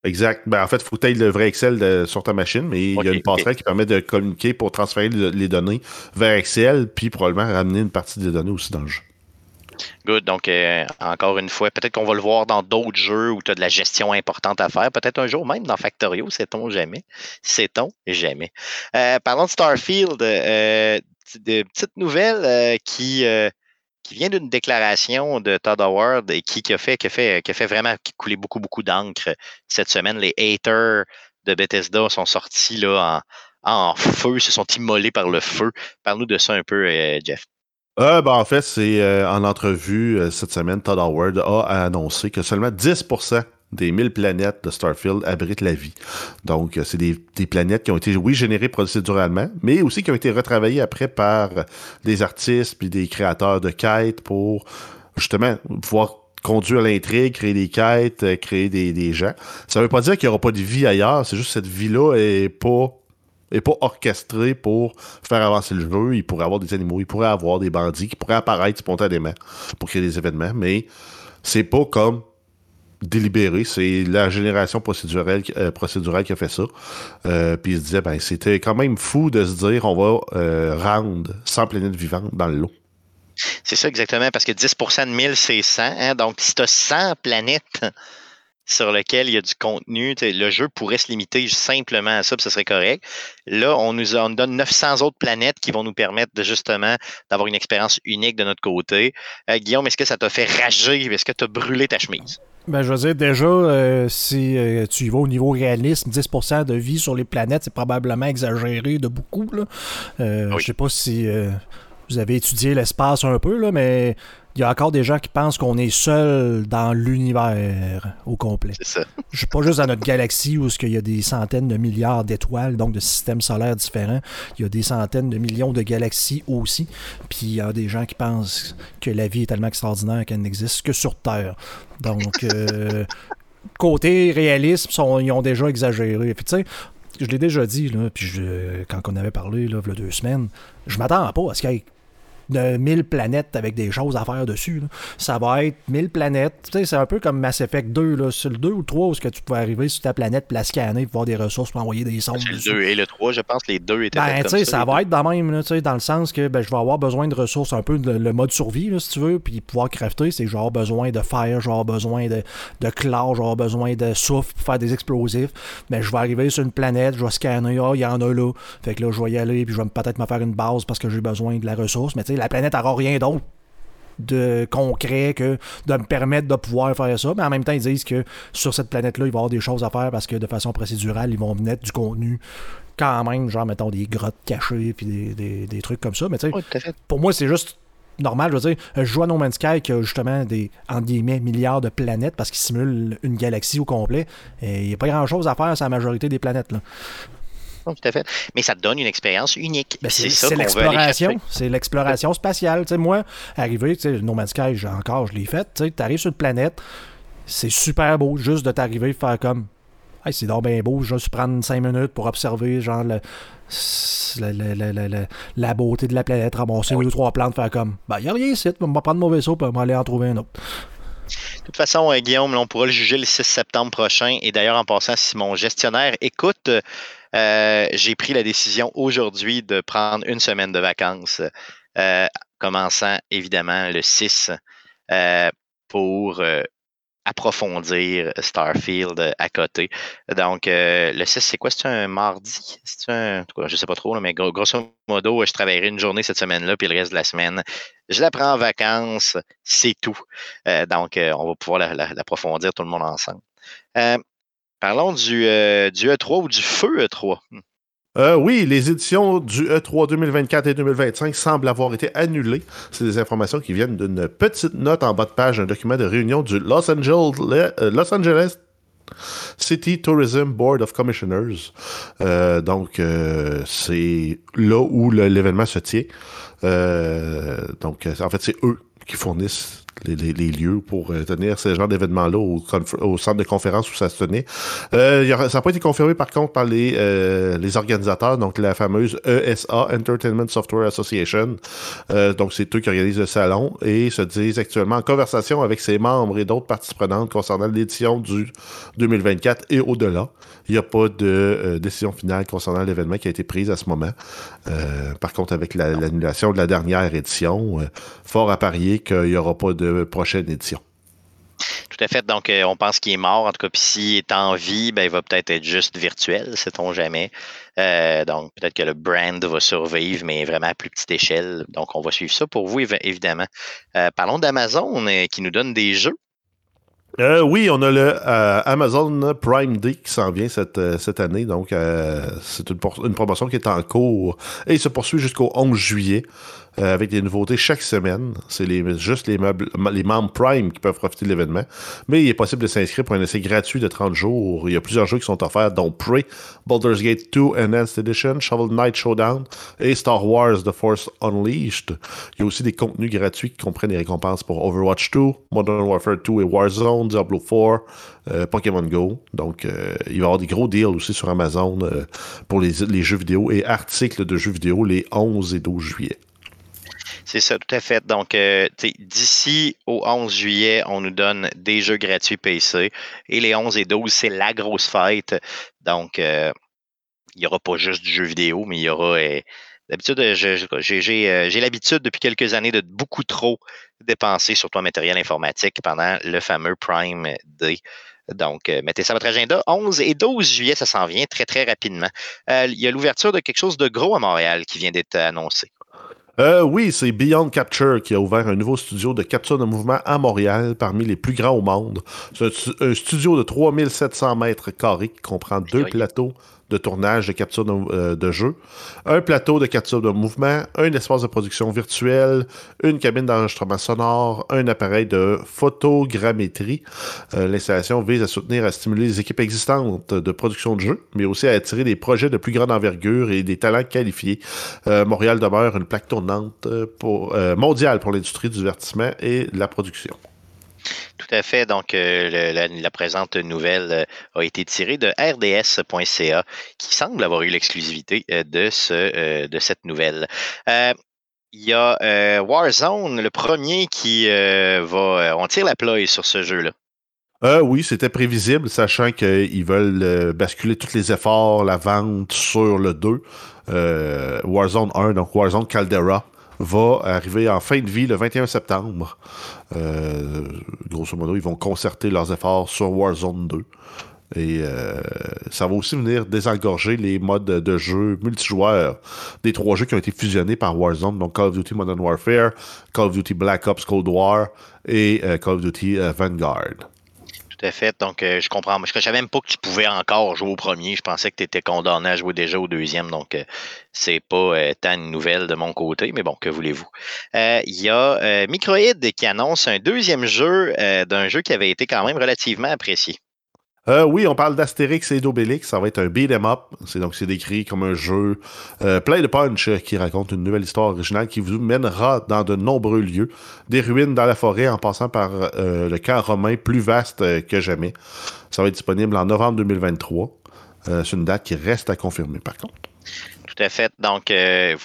Exact. Ben, en fait, il faut que tu le vrai Excel sur ta machine, mais il y a une passerelle qui permet de communiquer pour transférer les données vers Excel, puis probablement ramener une partie des données aussi dans le jeu. Good. Donc, euh, encore une fois, peut-être qu'on va le voir dans d'autres jeux où tu as de la gestion importante à faire. Peut-être un jour même dans Factorio, sait-on jamais? Sait-on jamais? Euh, parlons de Starfield, euh, de petites nouvelles qui, qui vient d'une déclaration de Todd Howard et qui, a fait, fait, fait vraiment couler beaucoup, beaucoup d'encre cette semaine. Les haters de Bethesda sont sortis là, en, feu, se sont immolés par le feu. Parle-nous de ça un peu, Jeff. Euh, ben, en fait, c'est euh, en entrevue euh, cette semaine, Todd Howard a annoncé que seulement 10% des 1000 planètes de Starfield abritent la vie. Donc, c'est des, planètes qui ont été, oui, générées procéduralement, mais aussi qui ont été retravaillées après par des artistes puis des créateurs de quêtes pour justement pouvoir conduire l'intrigue, créer des quêtes, créer des, des gens. Ça veut pas dire qu'il n'y aura pas de vie ailleurs, c'est juste que cette vie-là est pas et pas pour faire avancer le jeu. Il pourrait avoir des animaux, il pourrait avoir des bandits qui pourraient apparaître spontanément pour créer des événements, mais c'est pas comme délibéré, c'est la génération procédurale, euh, procédurale qui a fait ça. Euh, puis il se disait, ben, c'était quand même fou de se dire on va euh, rendre 100 planètes vivantes dans le lot. C'est ça exactement, parce que 10% de 1000, c'est 100. Hein? Donc, si tu as 100 planètes sur lequel il y a du contenu. Le jeu pourrait se limiter simplement à ça, puis ce serait correct. Là, on nous, donne 900 autres planètes qui vont nous permettre de justement d'avoir une expérience unique de notre côté. Guillaume, est-ce que ça t'a fait rager? Est-ce que tu as brûlé ta chemise? Ben, je veux dire, déjà, euh, si euh, tu y vas au niveau réalisme, 10% de vie sur les planètes, c'est probablement exagéré de beaucoup. Là. Je sais pas si vous avez étudié l'espace un peu, là, mais il y a encore des gens qui pensent qu'on est seul dans l'univers au complet. C'est ça. Je suis pas juste dans notre galaxie où il y a des centaines de milliards d'étoiles, donc de systèmes solaires différents. Il y a des centaines de millions de galaxies aussi. Puis il y a des gens qui pensent que la vie est tellement extraordinaire qu'elle n'existe que sur Terre. Donc, euh, <laughs> côté réalisme, ils ont déjà exagéré. Puis tu sais, je l'ai déjà dit, là, puis quand on avait parlé là, il y a deux semaines, je m'attends pas à ce qu'il y ait de 1000 planètes avec des choses à faire dessus. Ça va être 1000 planètes. Tu sais, c'est un peu comme Mass Effect 2. Là. C'est le 2 ou le 3 où -ce que tu pouvais arriver sur ta planète, puis la scanner, pour voir des ressources, pour envoyer des sondes. C'est le 2 et le 3, je pense. Les deux étaient ben, tu sais, ça, va être dans même, là, dans le sens que ben, je vais avoir besoin de ressources, un peu le mode survie, là, si tu veux, puis pouvoir crafter, c'est genre besoin de fer, genre besoin de, de clair, genre besoin de souffle pour faire des explosifs. Mais ben, je vais arriver sur une planète, je vais scanner, ah, il y en a là. Fait que là, je vais y aller, puis je vais peut-être me faire une base parce que j'ai besoin de la ressource. Mais tu sais, la planète n'aura rien d'autre de concret que de me permettre de pouvoir faire ça. Mais en même temps, ils disent que sur cette planète-là, il va y avoir des choses à faire parce que de façon procédurale, ils vont mettre du contenu quand même, genre, mettons, des grottes cachées puis des, trucs comme ça. Mais tu sais, pour moi, c'est juste normal. Je veux dire, je joue à No Man's Sky qui a justement des, guillemets, milliards de planètes parce qu'il simule une galaxie au complet. Et il n'y a pas grand-chose à faire sur la majorité des planètes. Là tout à fait. Mais ça te donne une expérience unique. Ben, c'est ça l'exploration. C'est l'exploration spatiale. moi, arriver, No Man's Sky, encore, je l'ai fait. Tu arrives sur une planète, c'est super beau juste de t'arriver faire comme. Hey, c'est donc bien beau, juste prendre cinq minutes pour observer genre le, la, beauté de la planète, ramasser deux ou trois plantes, faire comme. Ben, il n'y a rien ici, on va prendre mon vaisseau et on va aller en trouver un autre. De toute façon, euh, Guillaume, on pourra le juger le 6 septembre prochain. Et d'ailleurs, en passant, si mon gestionnaire écoute, euh, j'ai pris la décision aujourd'hui de prendre une semaine de vacances, euh, commençant évidemment le 6 euh, pour approfondir Starfield à côté. Donc, le 6, c'est quoi? C'est un mardi? C'est un. Je sais pas trop, mais grosso modo, je travaillerai une journée cette semaine-là, puis le reste de la semaine, je la prends en vacances, c'est tout. donc, on va pouvoir l'approfondir tout le monde ensemble. Parlons du, euh, du E3 ou du feu E3. Hmm. Euh, oui, les éditions du E3 2024 et 2025 semblent avoir été annulées. C'est des informations qui viennent d'une petite note en bas de page d'un document de réunion du euh, Los Angeles City Tourism Board of Commissioners. donc, c'est là où l'événement se tient. donc, en fait, c'est eux qui fournissent les, lieux pour tenir ce genre d'événements-là au, centre de conférence où ça se tenait. ça n'a pas été confirmé par contre par les, les organisateurs, donc la fameuse ESA, Entertainment Software Association. donc c'est eux qui organisent le salon et se disent actuellement en conversation avec ses membres et d'autres parties prenantes concernant l'édition du 2024 et au-delà. Il n'y a pas de décision finale concernant l'événement qui a été prise à ce moment. par contre, avec l'annulation de la dernière édition, fort à parier qu'il n'y aura pas de prochaine édition. Tout à fait. Donc, euh, on pense qu'il est mort. En tout cas, puis s'il est en vie, ben, il va peut-être être juste virtuel, sait-on jamais. Euh, donc, peut-être que le brand va survivre, mais vraiment à plus petite échelle. Donc, on va suivre ça pour vous, évidemment. Euh, parlons d'Amazon qui nous donne des jeux. oui, on a le Amazon Prime Day qui s'en vient cette, cette année. Donc, c'est une, une, promotion qui est en cours et il se poursuit jusqu'au 11 juillet. Euh, avec des nouveautés chaque semaine. C'est les, juste les, meubles, les membres Prime qui peuvent profiter de l'événement. Mais il est possible de s'inscrire pour un essai gratuit de 30 jours. Il y a plusieurs jeux qui sont offerts, dont Prey, Baldur's Gate 2 Enhanced Edition, Shovel Knight Showdown et Star Wars The Force Unleashed. Il y a aussi des contenus gratuits qui comprennent des récompenses pour Overwatch 2, Modern Warfare 2 et Warzone, Diablo 4, euh, Pokémon Go. Donc, euh, il va y avoir des gros deals aussi sur Amazon pour les, les jeux vidéo et articles de jeux vidéo les 11 et 12 juillet. C'est ça, tout à fait. Donc, euh, d'ici au 11 juillet, on nous donne des jeux gratuits PC. Et les 11 et 12, c'est la grosse fête. Donc, euh, il n'y aura pas juste du jeu vidéo, mais il y aura. Euh, d'habitude, j'ai l'habitude depuis quelques années de beaucoup trop dépenser sur ton matériel informatique pendant le fameux Prime Day. Donc, mettez ça à votre agenda. 11 et 12 juillet, ça s'en vient très, très rapidement. il y a l'ouverture de quelque chose de gros à Montréal qui vient d'être annoncé. Euh, oui, c'est Beyond Capture qui a ouvert un nouveau studio de capture de mouvement à Montréal, parmi les plus grands au monde. C'est un, studio de 3700 mètres carrés qui comprend deux plateaux de tournage de capture euh, de, jeu, un plateau de capture de mouvement, un espace de production virtuelle, une cabine d'enregistrement sonore, un appareil de photogrammétrie. Euh, l'installation vise à soutenir et à stimuler les équipes existantes de production de jeux, mais aussi à attirer des projets de plus grande envergure et des talents qualifiés. Euh, Montréal demeure une plaque tournante mondiale pour l'industrie du divertissement et de la production. Tout à fait. Donc, euh, la, présente nouvelle euh, a été tirée de rds.ca, qui semble avoir eu l'exclusivité euh, de, ce, de cette nouvelle. Il y a Warzone, le premier qui va. on tire la ploie sur ce jeu-là. oui, c'était prévisible, sachant qu'ils veulent basculer tous les efforts, la vente sur le 2. Warzone 1, donc Warzone Caldera, va arriver en fin de vie le 21 septembre. Euh, grosso modo, ils vont concerter leurs efforts sur Warzone 2. Et euh, ça va aussi venir désengorger les modes de jeu multijoueurs des trois jeux qui ont été fusionnés par Warzone, donc Call of Duty Modern Warfare, Call of Duty Black Ops Cold War et euh, Call of Duty Vanguard tout à fait. Donc, euh, je comprends. Je ne savais même pas que tu pouvais encore jouer au premier. Je pensais que tu étais condamné à jouer déjà au deuxième. Donc, euh, c'est pas euh, tant une nouvelle de mon côté, mais bon, que voulez-vous. Il y a Microïd qui annonce un deuxième jeu d'un jeu qui avait été quand même relativement apprécié. Euh, oui, on parle d'Astérix et d'Obélix. Ça va être un beat'em up. C'est donc c'est décrit comme un jeu euh, plein de punch qui raconte une nouvelle histoire originale qui vous mènera dans de nombreux lieux, des ruines dans la forêt en passant par euh, le camp romain plus vaste que jamais. Ça va être disponible en novembre 2023. c'est une date qui reste à confirmer par contre. Tout à fait. Donc,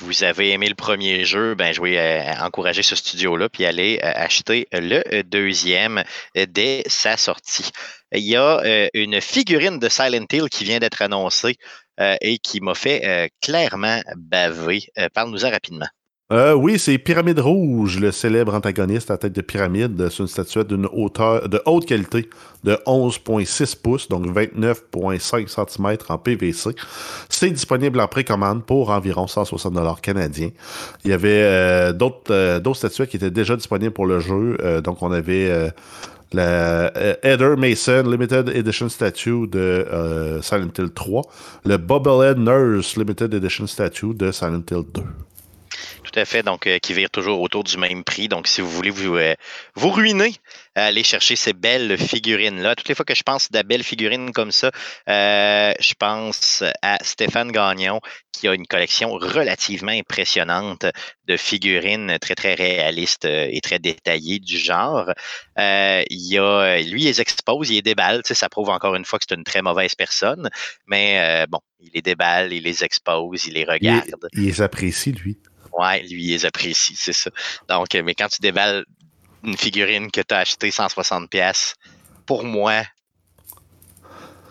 vous avez aimé le premier jeu, ben, je vais encourager ce studio-là, puis aller acheter le deuxième dès sa sortie il y a euh, une figurine de Silent Hill qui vient d'être annoncée euh, et qui m'a fait euh, clairement baver. Parle-nous-en rapidement. oui, c'est Pyramide Rouge, le célèbre antagoniste à tête de pyramide. C'est une statuette d'une hauteur de haute qualité de 11,6 pouces, donc 29,5 cm en PVC. C'est disponible en précommande pour environ 160 dollars canadiens. Il y avait d'autres statuettes qui étaient déjà disponibles pour le jeu. donc, on avait la euh, Heather Mason Limited Edition Statue de euh, Silent Hill 3, le Bubblehead Nurse Limited Edition Statue de Silent Hill 2. Tout à fait. Donc, qui vire toujours autour du même prix. Donc, si vous voulez vous, vous ruiner, allez chercher ces belles figurines-là. Toutes les fois que je pense à de belles figurines comme ça, je pense à Stéphane Gagnon, qui a une collection relativement impressionnante de figurines très, très réalistes et très détaillées du genre. il y a, lui, il les expose, il les déballe. Ça prouve encore une fois que c'est une très mauvaise personne. Mais bon, il les déballe, il les expose, il les regarde. Il, les apprécie, lui. Ouais, lui, il les apprécie, c'est ça. Donc, mais quand tu déballes une figurine que tu as achetée 160$, pour moi,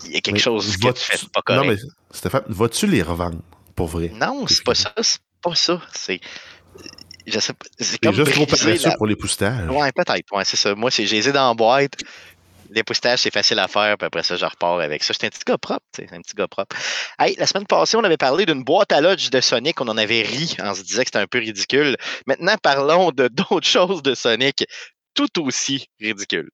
il y a quelque chose que tu fais pas correct. Non, mais Stéphane, vas-tu les revendre pour vrai? Non, c'est pas ça. C'est pas ça. C'est. Je sais pas. C'est comme juste trop paresseux pour les poustages. Ouais, peut-être. Ouais, c'est ça. Moi, j'ai les ai dans la boîte. Les c'est facile à faire, puis après ça, je repars avec ça. J'étais un petit gars propre, tu sais, un petit gars propre. Hey, la semaine passée, on avait parlé d'une boîte à lodge de Sonic, on en avait ri, on se disait que c'était un peu ridicule. Maintenant, parlons de <laughs> d'autres choses de Sonic tout aussi ridicule.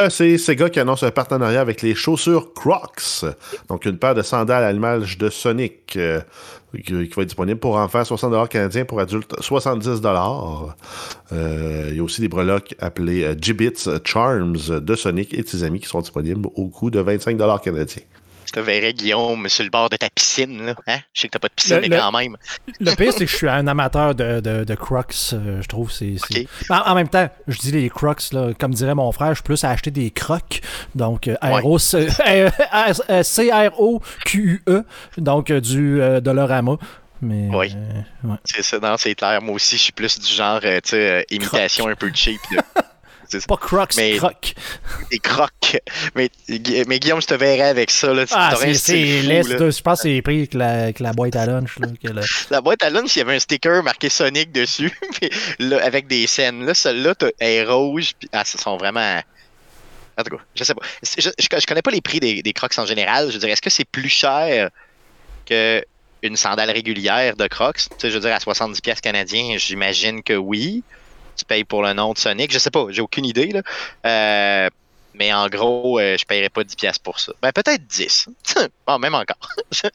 euh, c'est Sega qui annonce un partenariat avec les chaussures Crocs. Donc, une paire de sandales à l'image de Sonic euh, qui, va être disponible pour enfants, 60$ canadiens, pour adultes, 70$. Euh, il y a aussi des breloques appelés Gibbets Charms de Sonic et de ses amis qui sont disponibles au coût de 25$ canadiens. Je te verrais, Guillaume, sur le bord de ta piscine. Là. Hein? Je sais que t'as pas de piscine, mais quand même. Le pire, c'est que je suis un amateur de, de, de Crocs. Euh, je trouve c'est. En, même temps, je dis les Crocs, là, comme dirait mon frère, je suis plus à acheter des crocs. Donc, euh, C-R-O-Q-U-E. Donc, euh, du Dolorama. Mais, oui. ouais. C'est ça, non, c'est clair. Moi aussi, je suis plus du genre, tu sais, imitation un peu cheap. <laughs> Pas Crocs, mais crocs. Des crocs. Mais, mais Guillaume, je te verrais avec ça. Là, ah, c'est Je pense que c'est pris que la, que la boîte à lunch. Là, <laughs> La boîte à lunch, il y avait un sticker marqué Sonic dessus, <laughs> là, avec des scènes. Là, celle-là, est rouge. Puis, ah, ce sont vraiment. En tout cas, je sais pas. Je, je, connais pas les prix des, des crocs en général. Je dirais, est-ce que c'est plus cher que une sandale régulière de crocs? Tu sais, je veux dire, à 70$ canadiens, j'imagine que oui tu payes pour le nom de Sonic. Je sais pas, j'ai aucune idée. Là. Euh, mais en gros, euh, je paierais pas 10$ pour ça. Ben, peut-être 10. <laughs> bon, même encore. <laughs>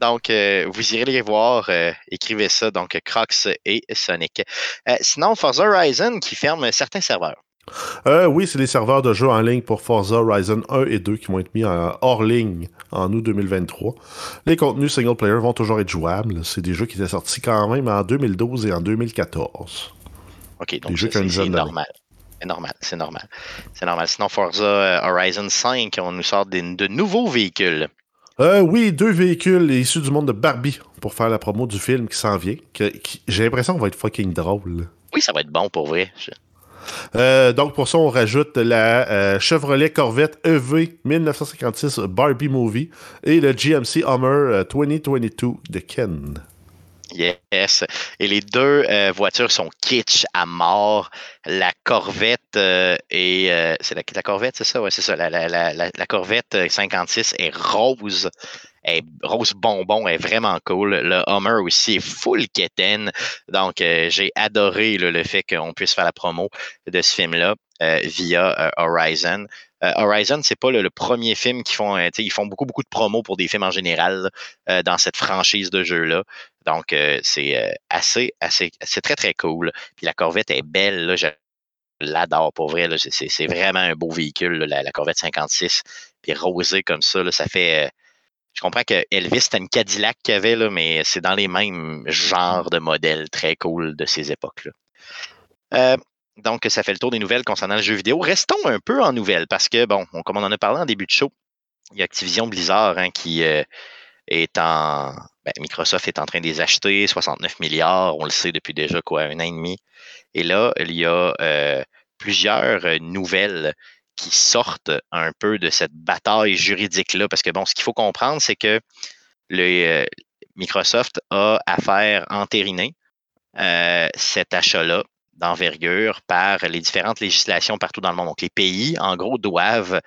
Donc, euh, vous irez les voir. écrivez ça. Donc, Crocs et Sonic. sinon, Forza Horizon qui ferme certains serveurs. oui, c'est les serveurs de jeux en ligne pour Forza Horizon 1 et 2 qui vont être mis hors ligne en août 2023. Les contenus single player vont toujours être jouables. C'est des jeux qui étaient sortis quand même en 2012 et en 2014. OK, donc c'est normal. C'est normal, c'est normal. C'est normal. Sinon, Forza euh, Horizon 5, on nous sort de nouveaux véhicules. Euh, oui, deux véhicules issus du monde de Barbie pour faire la promo du film qui s'en vient. J'ai l'impression qu'on va être fucking drôle. Oui, ça va être bon pour vrai. Euh, donc, pour ça, on rajoute la Chevrolet Corvette EV 1956 Barbie Movie et le GMC Hummer 2022 de Ken. Yes. Et les deux euh, voitures sont kitsch à mort. La Corvette euh, est. Euh, c'est la, Corvette, c'est ça? Ouais, c'est ça. La, Corvette 56 est rose. est rose bonbon, est vraiment cool. Le Hummer aussi est full keten. Donc, j'ai adoré le fait qu'on puisse faire la promo de ce film-là via Horizon. Horizon, c'est pas le, premier film qu'ils font. ils font beaucoup, beaucoup de promos pour des films en général dans cette franchise de jeux-là. Donc, euh, c'est euh, assez, assez, c'est très, très cool. Puis la Corvette est belle, là, je l'adore pour vrai. C'est <laughs> vraiment un beau véhicule, la, Corvette 56. Puis rosé comme ça, ça fait. Euh, je comprends que Elvis, c'était une Cadillac qu'il avait, là, mais c'est dans les mêmes genres de modèles très cool de ces époques-là. donc, ça fait le tour des nouvelles concernant le jeu vidéo. Restons un peu en nouvelles parce que, bon, comme on en a parlé en début de show, il y a Activision Blizzard hein, qui ben, Microsoft est en train de les acheter, 69 milliards, on le sait depuis déjà quoi, un an et demi. Et là, il y a euh, plusieurs euh, nouvelles qui sortent un peu de cette bataille juridique-là. Parce que bon, ce qu'il faut comprendre, c'est que euh, Microsoft a à faire entériner cet achat-là d'envergure par les différentes législations partout dans le monde. Donc, les pays, en gros, doivent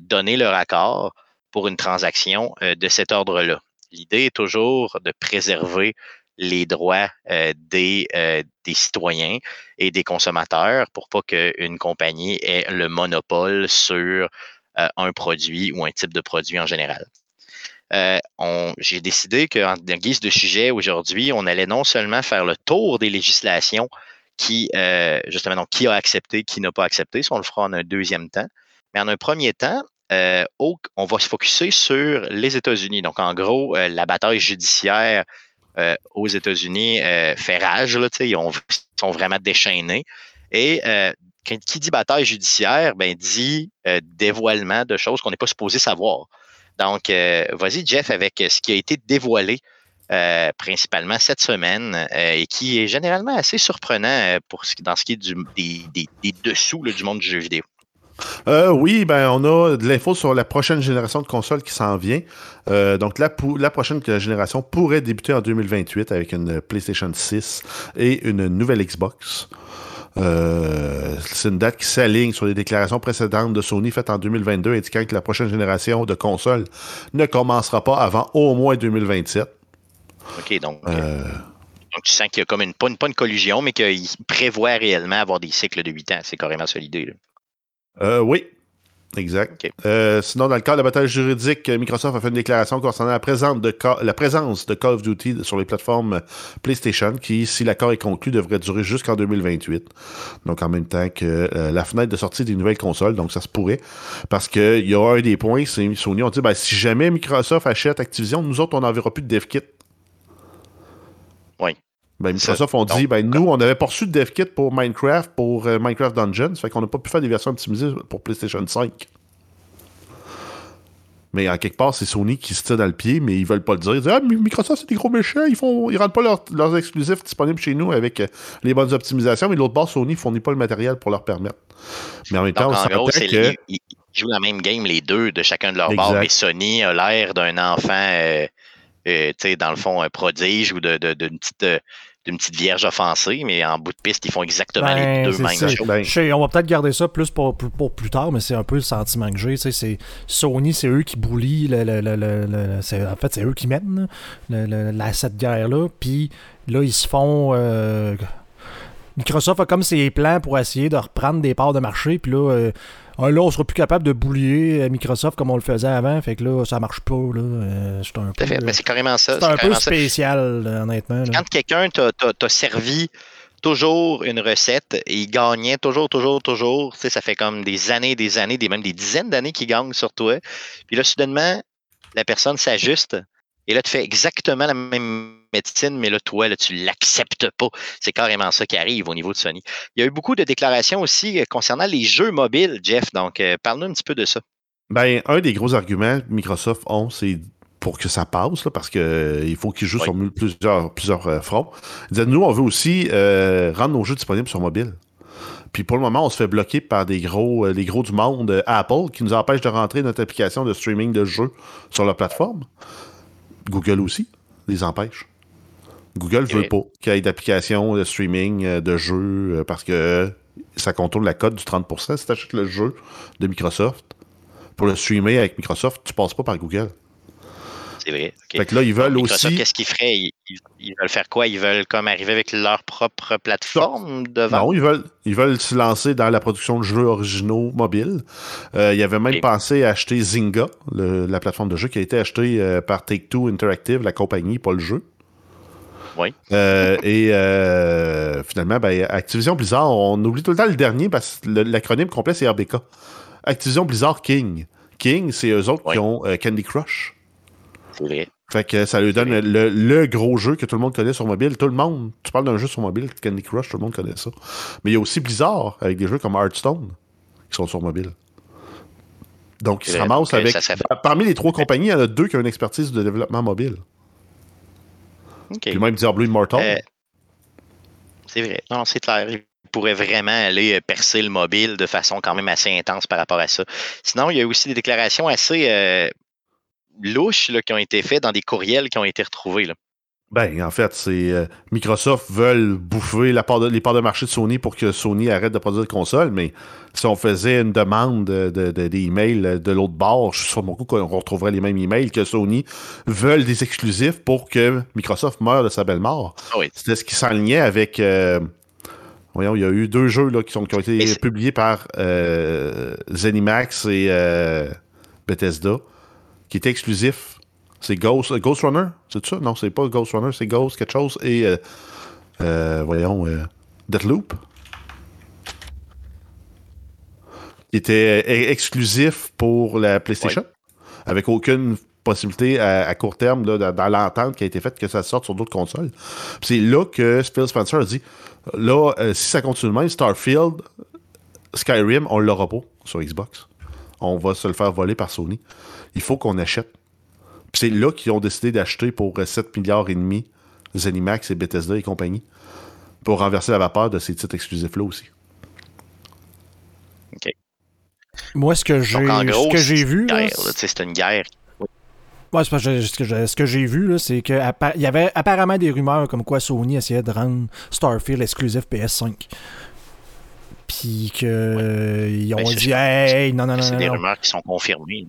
donner leur accord pour une transaction de cet ordre-là l'idée est toujours de préserver les droits euh, des, euh, des, citoyens et des consommateurs pour pas qu'une compagnie ait le monopole sur euh, un produit ou un type de produit en général. j'ai décidé qu'en guise de sujet aujourd'hui, on allait non seulement faire le tour des législations qui, justement, donc, qui a accepté, qui n'a pas accepté, ça on le fera en un deuxième temps, mais en un premier temps, on va se focuser sur les États-Unis. Donc, en gros, la bataille judiciaire aux États-Unis fait rage, là, ils, sont vraiment déchaînés. Et qui dit bataille judiciaire, ben, dit dévoilement de choses qu'on n'est pas supposé savoir. Donc, vas-y, Jeff, avec ce qui a été dévoilé principalement cette semaine et qui est généralement assez surprenant dans ce qui est des, dessous du monde du jeu vidéo. Euh, oui, ben on a de l'info sur la prochaine génération de consoles qui s'en vient. Euh, donc la, la, prochaine génération pourrait débuter en 2028 avec une PlayStation 6 et une nouvelle Xbox. Euh, c'est une date qui s'aligne sur les déclarations précédentes de Sony faites en 2022 indiquant que la prochaine génération de consoles ne commencera pas avant au moins 2027. OK, donc, donc tu sens qu'il y a comme une, pas, une, pas une collusion, mais qu'il prévoit réellement avoir des cycles de 8 ans. C'est carrément ça l'idée. Euh, oui, Exact. Euh, sinon, dans le cadre de la bataille juridique, Microsoft a fait une déclaration concernant la, présence de la présence de Call of Duty sur les plateformes PlayStation, qui, si l'accord est conclu, devrait durer jusqu'en 2028. Donc, en même temps que euh, la fenêtre de sortie des nouvelles consoles, donc ça se pourrait. Parce qu'il y a un des points, c'est Sony ont dit, ben, si jamais Microsoft achète Activision, nous autres, on n'enverra plus de dev kit. Ben, Microsoft ont dit, ben, nous, on n'avait pas reçu de dev kit pour Minecraft, pour euh, Minecraft Dungeons, fait qu'on n'a pas pu faire des versions optimisées pour PlayStation 5. Mais en quelque part, c'est Sony qui se tire dans le pied, mais ils veulent pas le dire. Ils disent, ah, Microsoft, c'est des gros méchants, ils font, ils rendent pas leurs exclusifs disponibles chez nous avec euh, les bonnes optimisations, mais l'autre bord, Sony fournit pas le matériel pour leur permettre. Mais en même temps, en gros, que... ils, jouent la même game, les deux, de chacun de leurs bords, mais Sony a l'air d'un enfant, euh, tu sais, dans le fond, un prodige ou d'une de, petite d'une petite vierge offensée, mais en bout de piste, ils font exactement les ben, deux mêmes choses. Ben, on va peut-être garder ça plus pour, pour, plus tard, mais c'est un peu le sentiment que j'ai. C'est Sony, c'est eux qui boulient, le, le, en fait, c'est eux qui mènent cette guerre-là. Puis là, ils se font. Euh, Microsoft a comme ses plans pour essayer de reprendre des parts de marché. Puis là, euh, là, on sera plus capable de boulier Microsoft comme on le faisait avant. Fait que là, ça marche pas. Là. Euh, c'est un peu, c'est carrément ça. C'est un peu spécial, honnêtement. Quand quelqu'un t'a servi toujours une recette et il gagnait toujours, toujours, toujours. ça fait comme des années, des années, des, même des dizaines d'années qu'il gagne sur toi. Puis là, soudainement, la personne s'ajuste et là, tu fais exactement la même médecine, mais là, toi, là, tu l'acceptes pas. C'est carrément ça qui arrive au niveau de Sony. Il y a eu beaucoup de déclarations aussi euh, concernant les jeux mobiles, Jeff. Donc, euh, parle-nous un petit peu de ça. Ben, un des gros arguments que Microsoft ont, c'est pour que ça passe, parce qu'il euh, faut qu'ils jouent sur plusieurs, plusieurs fronts. Ils disaient, nous, on veut aussi rendre nos jeux disponibles sur mobile. Puis pour le moment, on se fait bloquer par des gros, les gros du monde Apple qui nous empêchent de rentrer notre application de streaming de jeux sur leur plateforme. Google aussi les empêche. Google ne veut pas qu'il y ait d'applications de streaming euh, de jeux euh, parce que ça contourne la cote du 30%. Si tu achètes le jeu de Microsoft, pour le streamer avec Microsoft, tu passes pas par Google. C'est vrai. Fait que là, ils veulent aussi. Qu'est-ce qu'ils feraient? Ils, veulent faire quoi? Ils veulent comme arriver avec leur propre plateforme de vente? Non, ils veulent, ils veulent se lancer dans la production de jeux originaux mobiles. Euh, ils avaient même pensé à acheter Zynga, la plateforme de jeu qui a été achetée par Take-Two Interactive, la compagnie, pas le jeu. Oui. Euh, et euh, finalement, ben, Activision Blizzard, on oublie tout le temps le dernier parce que l'acronyme complet, c'est RBK. Activision Blizzard King. King, c'est eux autres qui ont euh, Candy Crush. C'est vrai. Fait que ça lui donne le, gros jeu que tout le monde connaît sur mobile. Tout le monde, tu parles d'un jeu sur mobile, Candy Crush, tout le monde connaît ça. Mais il y a aussi Blizzard avec des jeux comme Hearthstone qui sont sur mobile. Donc, ils se ramassent avec. Parmi les trois compagnies, il y en a deux qui ont une expertise de développement mobile. Puis même Diablo Immortal. Euh, c'est vrai. Non, c'est clair. Il pourrait vraiment aller euh, percer le mobile de façon quand même assez intense par rapport à ça. Sinon, il y a aussi des déclarations assez euh, louches qui ont été faites dans des courriels qui ont été retrouvés. Là. Ben, en fait, c'est euh, Microsoft veulent bouffer la part de, les parts de marché de Sony pour que Sony arrête de produire de consoles, mais si on faisait une demande de, de, des emails de l'autre bord, je suis sûr beaucoup qu'on retrouverait les mêmes emails que Sony veulent des exclusifs pour que Microsoft meure de sa belle mort. Ah oui. C'était ce qui s'enlignait avec. Euh, voyons, il y a eu deux jeux là, qui, sont, qui ont été publiés par euh, Zenimax et Bethesda, qui étaient exclusifs C'est Ghost, Ghost Runner, c'est ça? Non, c'est pas Ghost Runner, c'est Ghost quelque chose. Et, voyons, Deathloop. Qui était exclusif pour la PlayStation, avec aucune possibilité à, court terme dans, l'entente qui a été faite que ça sorte sur d'autres consoles. C'est là que Phil Spencer a dit là, euh, si ça continue même, Starfield, Skyrim, on l'aura pas sur Xbox. On va se le faire voler par Sony. Il faut qu'on achète. C'est là qu'ils ont décidé d'acheter pour 7 euh, milliards et demi Zenimax et Bethesda et compagnie pour renverser la vapeur de ces titres exclusifs-là aussi. OK. Moi, ce que j'ai vu. C'est une guerre Ouais, c'est ce que, ce que j'ai vu, c'est qu'il y avait apparemment des rumeurs comme quoi Sony essayait de rendre Starfield exclusif PS5. Puis qu'ils euh, ont ben, dit Hey, non, non, non. C'est des rumeurs qui sont confirmées.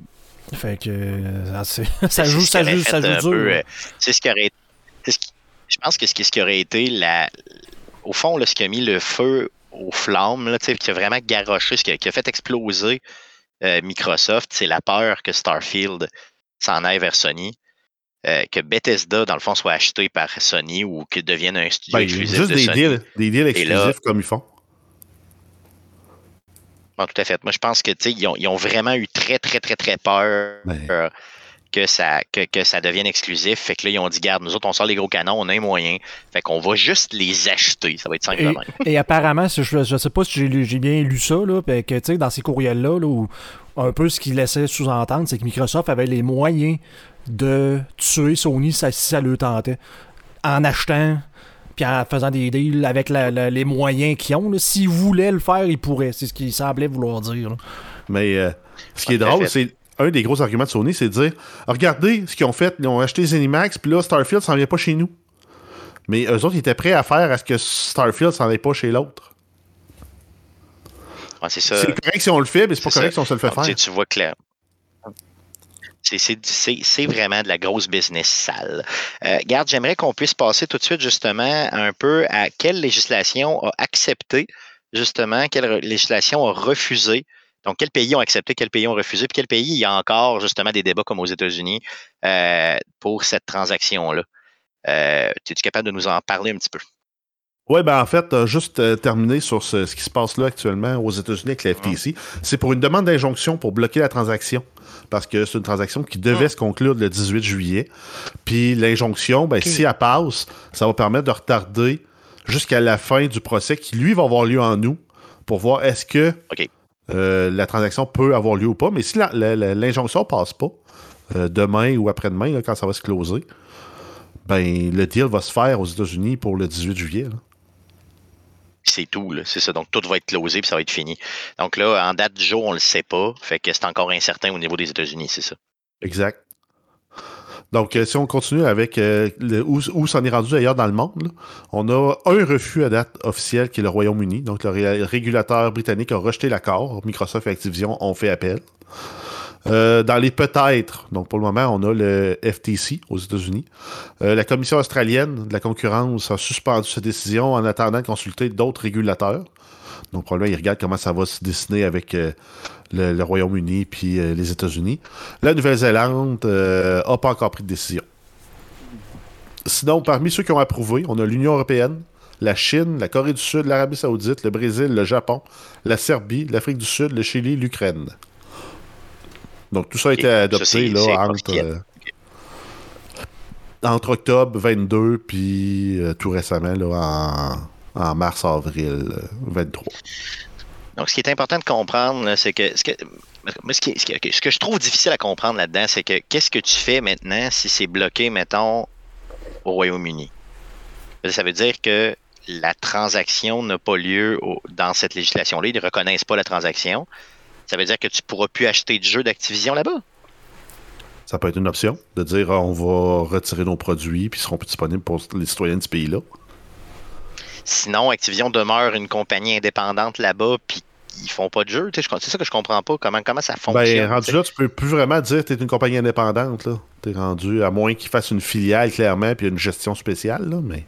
Fait que euh, <laughs> ça, joue, ça joue, ça joue dur. Euh, c'est ce qui aurait Je pense que ce qui, ce qui aurait été la. Au fond, là, ce qui a mis le feu aux flammes, là, qui a vraiment garoché, ce qui a, qui a fait exploser Microsoft, c'est la peur que Starfield s'en aille vers Sony. Euh, que Bethesda, dans le fond, soit acheté par Sony ou que devienne un studio ben, exclusif. Juste des, Deals, des deals exclusifs comme ils font. Bon, tout à fait. Moi, je pense que ils ont, ils ont vraiment eu très, très, très, très peur ben. que, ça, que, que, ça devienne exclusif. Fait que là, ils ont dit, garde, nous autres, on sort les gros canons, on a un moyen. Fait qu'on va juste les acheter. Ça va être simple et, et apparemment, je ne sais pas si j'ai bien lu ça, là, que dans ces courriels-là, là, où un peu ce qu'il laissait sous-entendre, c'est que Microsoft avait les moyens de tuer Sony si ça le tentait. En achetant, puis en faisant des deals avec les moyens qu'ils ont. S'ils voulaient le faire, ils pourraient. C'est ce qu'il semblait vouloir dire. Mais euh, ce qui est drôle, c'est un des gros arguments de Sony, c'est de dire regardez ce qu'ils ont fait. Ils ont acheté Zenimax, puis là, Starfield s'en vient pas chez nous. Mais eux autres, ils étaient prêts à faire à ce que Starfield s'en aille pas chez l'autre c'est correct si on le fait, mais c'est pas correct si on se le fait faire. Tu, vois clair. C'est vraiment de la grosse business sale. Euh, garde, j'aimerais qu'on puisse passer tout de suite justement un peu à quelle législation a accepté, justement, quelle législation a refusé. Donc, quels pays ont accepté, quels pays ont refusé, puis quel pays il y a encore justement des débats comme aux États-Unis euh, pour cette transaction-là? Euh, es-tu capable de nous en parler un petit peu? Oui, ben en fait, juste euh, terminer sur ce, qui se passe là actuellement aux États-Unis avec la FTC. C'est pour une demande d'injonction pour bloquer la transaction. Parce que c'est une transaction qui devait se conclure le 18 juillet. Puis l'injonction, ben, si elle passe, ça va permettre de retarder jusqu'à la fin du procès qui, lui, va avoir lieu en nous pour voir est-ce que euh, la transaction peut avoir lieu ou pas. Mais si l'injonction ne passe pas, demain ou après-demain, quand ça va se closer, ben, le deal va se faire aux États-Unis pour le 18 juillet c'est tout. C'est ça. Donc, tout va être closé puis ça va être fini. Donc là, en date du jour, on ne le sait pas. Fait que c'est encore incertain au niveau des États-Unis, c'est ça. Exact. Donc, euh, si on continue avec euh, où, s'en est rendu d'ailleurs dans le monde, on a un refus à date officielle qui est le Royaume-Uni. Donc, le régulateur britannique a rejeté l'accord. Microsoft et Activision ont fait appel. Euh, dans les peut-être, donc pour le moment, on a le FTC aux États-Unis. Euh, la Commission australienne de la concurrence a suspendu sa décision en attendant de consulter d'autres régulateurs. Donc probablement, ils regardent comment ça va se dessiner avec euh, le, Royaume-Uni puis les États-Unis. La Nouvelle-Zélande n'a pas encore pris de décision. Sinon, parmi ceux qui ont approuvé, on a l'Union européenne, la Chine, la Corée du Sud, l'Arabie saoudite, le Brésil, le Japon, la Serbie, l'Afrique du Sud, le Chili, l'Ukraine. Donc, tout ça a été adopté là, euh, entre, octobre 22 puis euh, tout récemment là, en, mars-avril 23. Euh, Donc, ce qui est important de comprendre, c'est que, ce que, ce, que je trouve difficile à comprendre là-dedans, c'est que qu'est-ce que tu fais maintenant si c'est bloqué, mettons, au Royaume-Uni? Ça veut dire que la transaction n'a pas lieu dans cette législation-là. Ils ne reconnaissent pas la transaction. Ça veut dire que tu ne pourras plus acheter de jeux d'Activision là-bas? Ça peut être une option de dire ah, on va retirer nos produits puis ils seront plus disponibles pour les citoyens de ce pays-là. Sinon, Activision demeure une compagnie indépendante là-bas puis ils font pas de jeux. C'est ça que je comprends pas. Comment, comment ça ben, fonctionne? Ben, rendu là, tu peux plus vraiment dire que tu es une compagnie indépendante. Tu es rendu, à moins qu'ils fassent une filiale clairement puis une gestion spéciale. Là, mais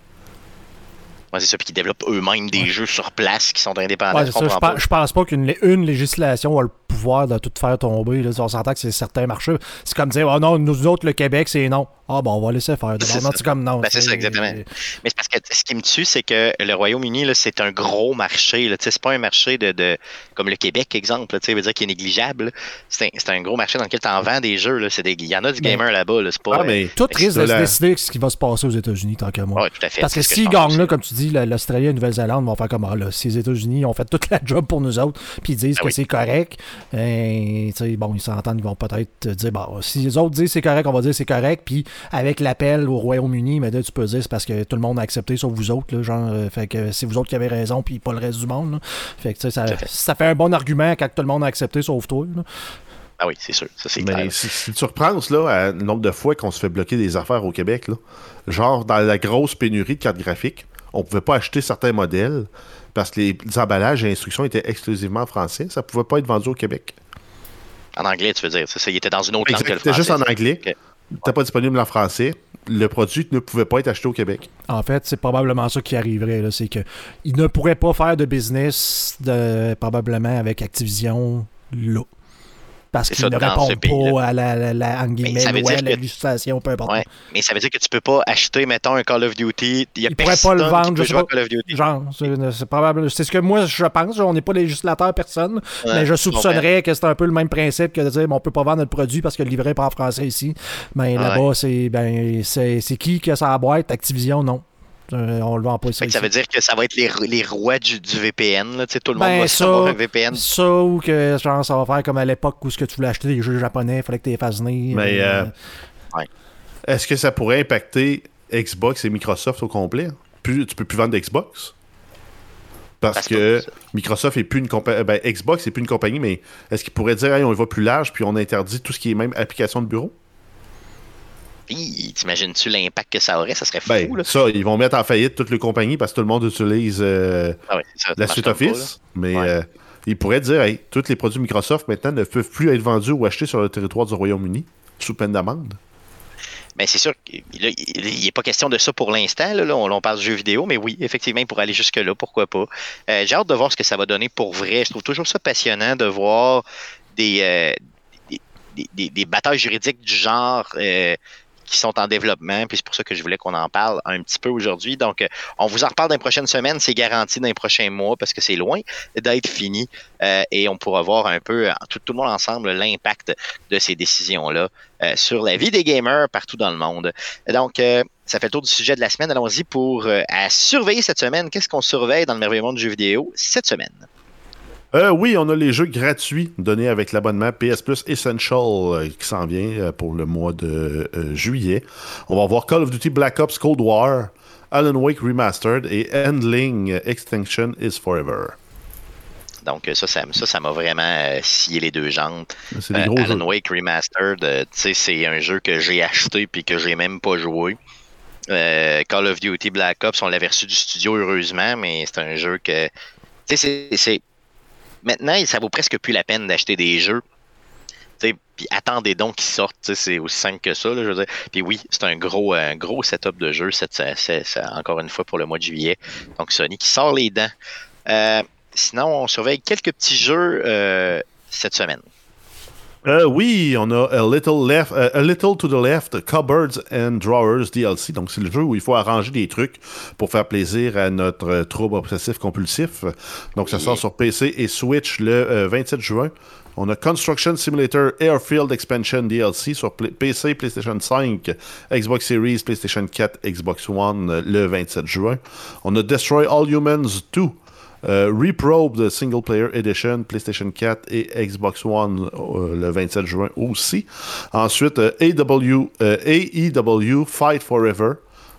c'est ça, puis qui développent eux-mêmes des jeux sur place qui sont indépendants. je, pense, pense pas qu'une une législation a le pouvoir de tout faire tomber. Là. On s'entend que c'est certains marchés. C'est comme dire, oh non, nous autres, le Québec, c'est non. Ah, bon, on va laisser faire. C'est comme non. Ben, c'est ça, exactement. Mais c'est parce que ce qui me tue, c'est que le Royaume-Uni, c'est un gros marché. C'est pas un marché de, de, comme le Québec, exemple, veut dire qu'il est négligeable. C'est un, un, gros marché dans lequel tu en vends des jeux. Il y en a du gamer là-bas. Là, pas, ah, mais tout risque de se décider ce qui va se passer aux États-Unis, tant qu'à moi. Ouais, tout à fait. Parce que s'ils gagnent là, comme tu dis, l'Australie et la Nouvelle-Zélande vont faire comme ah, là, si les États-Unis ont fait toute la job pour nous autres, puis ils disent ah que c'est correct, et, ben, bon, ils s'entendent, ils vont peut-être dire bon, si les autres disent c'est correct, on va dire c'est correct, puis avec l'appel au Royaume-Uni, mais là, tu peux dire c'est parce que tout le monde a accepté, sauf vous autres. Là, genre, euh, fait que c'est vous autres qui avez raison, puis pas le reste du monde. Fait que ça, ça fait un bon argument quand tout le monde a accepté, sauf toi. Ah oui, c'est sûr. Ça, c'est Mais si, tu repenses là, le nombre de fois qu'on se fait bloquer des affaires au Québec, là, genre dans la grosse pénurie de cartes graphiques, on pouvait pas acheter certains modèles parce que les, emballages et instructions étaient exclusivement en français. Ça pouvait pas être vendu au Québec. En anglais, tu veux dire. Ça, il était dans une autre langue que le français. C'était juste en anglais. Okay. pas disponible en français le produit ne pouvait pas être acheté au Québec. En fait, c'est probablement ça qui arriverait. C'est qu'ils ne pourraient pas faire de business de, probablement avec Activision là parce qu'il ne répond pas à la, la, en guillemets, loi, la législation, peu importe. Mais ça veut dire que tu peux pas acheter, mettons, un Call of Duty. Il y a pas le vendre. je sais pas, Call of Duty. Genre, c'est probable. C'est ce que moi, je pense. On n'est pas législateur, personne. mais je soupçonnerais que c'est un peu le même principe que de dire, bon, on peut pas vendre notre produit parce que le livret n'est pas en français ici. Mais là-bas, c'est ben, c'est qui que ça a boîte? Activision, non. Euh, on le vend pas ça. Ça veut dire que ça va être les, les rois du, du VPN. Là, tout le monde ben, va ça, un VPN. Ça ou que genre, ça va faire comme à l'époque où ce que tu voulais acheter des jeux japonais, il fallait que tu les fasses venir. Mais euh, est-ce que ça pourrait impacter Xbox et Microsoft au complet? Plus, tu peux plus vendre Xbox? Parce que Microsoft est plus une compagnie. Ben, Xbox n'est plus une compagnie, mais est-ce qu'il pourrait dire on y va plus large puis on interdit tout ce qui est même application de bureau? T'imagines-tu l'impact que ça aurait? Ça serait fou. Ben, ça, ils vont mettre en faillite toutes les compagnies parce que tout le monde utilise euh, ah la suite Office. mais euh, ils pourraient dire hey, tous les produits Microsoft maintenant ne peuvent plus être vendus ou achetés sur le territoire du Royaume-Uni sous peine d'amende. Mais ben, c'est sûr qu'il n'est pas question de ça pour l'instant. Là, on, parle de jeux vidéo, mais oui, effectivement, pour aller jusque-là, pourquoi pas. Euh, j'ai hâte de voir ce que ça va donner pour vrai. Je trouve toujours ça passionnant de voir des, des, des, batailles juridiques du genre qui sont en développement. Puis c'est pour ça que je voulais qu'on en parle un petit peu aujourd'hui. Donc, euh, on vous en reparle dans les prochaines semaines. C'est garanti dans les prochains mois parce que c'est loin d'être fini. Euh, et on pourra voir un peu, tout, tout le monde ensemble, l'impact de ces décisions-là euh, sur la vie des gamers partout dans le monde. Donc, ça fait le tour du sujet de la semaine. Allons-y pour surveiller cette semaine. Qu'est-ce qu'on surveille dans le merveilleux monde du jeu vidéo cette semaine? Euh, oui, on a les jeux gratuits donnés avec l'abonnement PS Plus Essential euh, qui s'en vient euh, pour le mois de juillet. On va voir Call of Duty Black Ops Cold War, Alan Wake Remastered et Endling Extinction is Forever. Donc ça, ça, ça, m'a vraiment scié les deux jambes. Alan Wake Remastered, c'est un jeu que j'ai acheté puis que j'ai même pas joué. Call of Duty Black Ops, on l'avait reçu du studio heureusement, mais c'est un jeu que, c'est Maintenant, ça vaut presque plus la peine d'acheter des jeux. Puis attendez donc qu'ils sortent, c'est aussi simple que ça. Puis oui, c'est un gros, un gros setup de jeu, c'est, encore une fois pour le mois de juillet. Donc Sony qui sort les dents. Euh, sinon, on surveille quelques petits jeux euh, cette semaine. Euh, oui, on a a little, left, a little to the Left, Cupboards and Drawers DLC. Donc, c'est le jeu où il faut arranger des trucs pour faire plaisir à notre trouble obsessif-compulsif. Donc, ça sort sur PC et Switch le 27 juin. On a Construction Simulator Airfield Expansion DLC sur PC, PlayStation 5, Xbox Series, PlayStation 4, Xbox One le 27 juin. On a Destroy All Humans 2 euh, Reprobe Single Player Edition, PlayStation 4 et Xbox One euh, le 27 juin aussi. Ensuite, AEW euh, Fight Forever.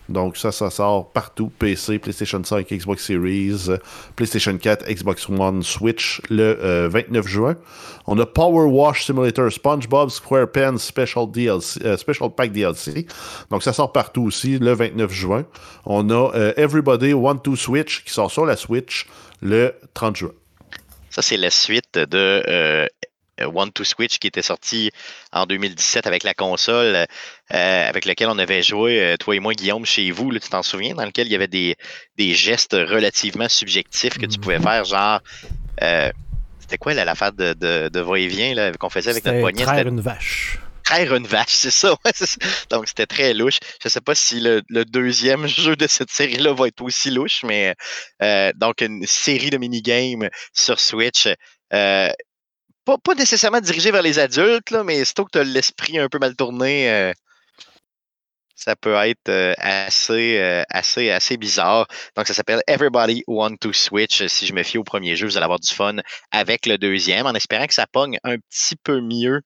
Donc ça, ça sort partout. PC, PlayStation 5, Xbox Series, PlayStation 4, Xbox One, Switch le 29 juin. On a Power Wash Simulator, SpongeBob SquarePants Special, DLC, Special Pack DLC. Donc ça sort partout aussi le 29 juin. On a Everybody Want to Switch qui sort sur la Switch le 30 juin. Ça, c'est la suite de euh, One to Switch qui était sorti en 2017 avec la console euh, avec laquelle on avait joué, euh, toi et moi, Guillaume, chez vous, tu t'en souviens, dans lequel il y avait des, gestes relativement subjectifs que tu pouvais faire, genre C'était quoi l'affaire de, de, de va-et-vient qu'on faisait avec notre poignet? Traire une vache. Traire une vache, c'est ça, Donc c'était très louche. Je sais pas si le, deuxième <laughs> jeu de cette série-là va être aussi louche, mais euh, donc une série de minigames sur Switch. Euh, pas, nécessairement dirigée vers les adultes, mais surtout que tu as l'esprit un peu mal tourné, euh, ça peut être assez, assez, assez bizarre. Donc, ça s'appelle Everybody Want to Switch. Si je me fie au premier jeu, vous allez avoir du fun avec le deuxième, en espérant que ça pogne un petit peu mieux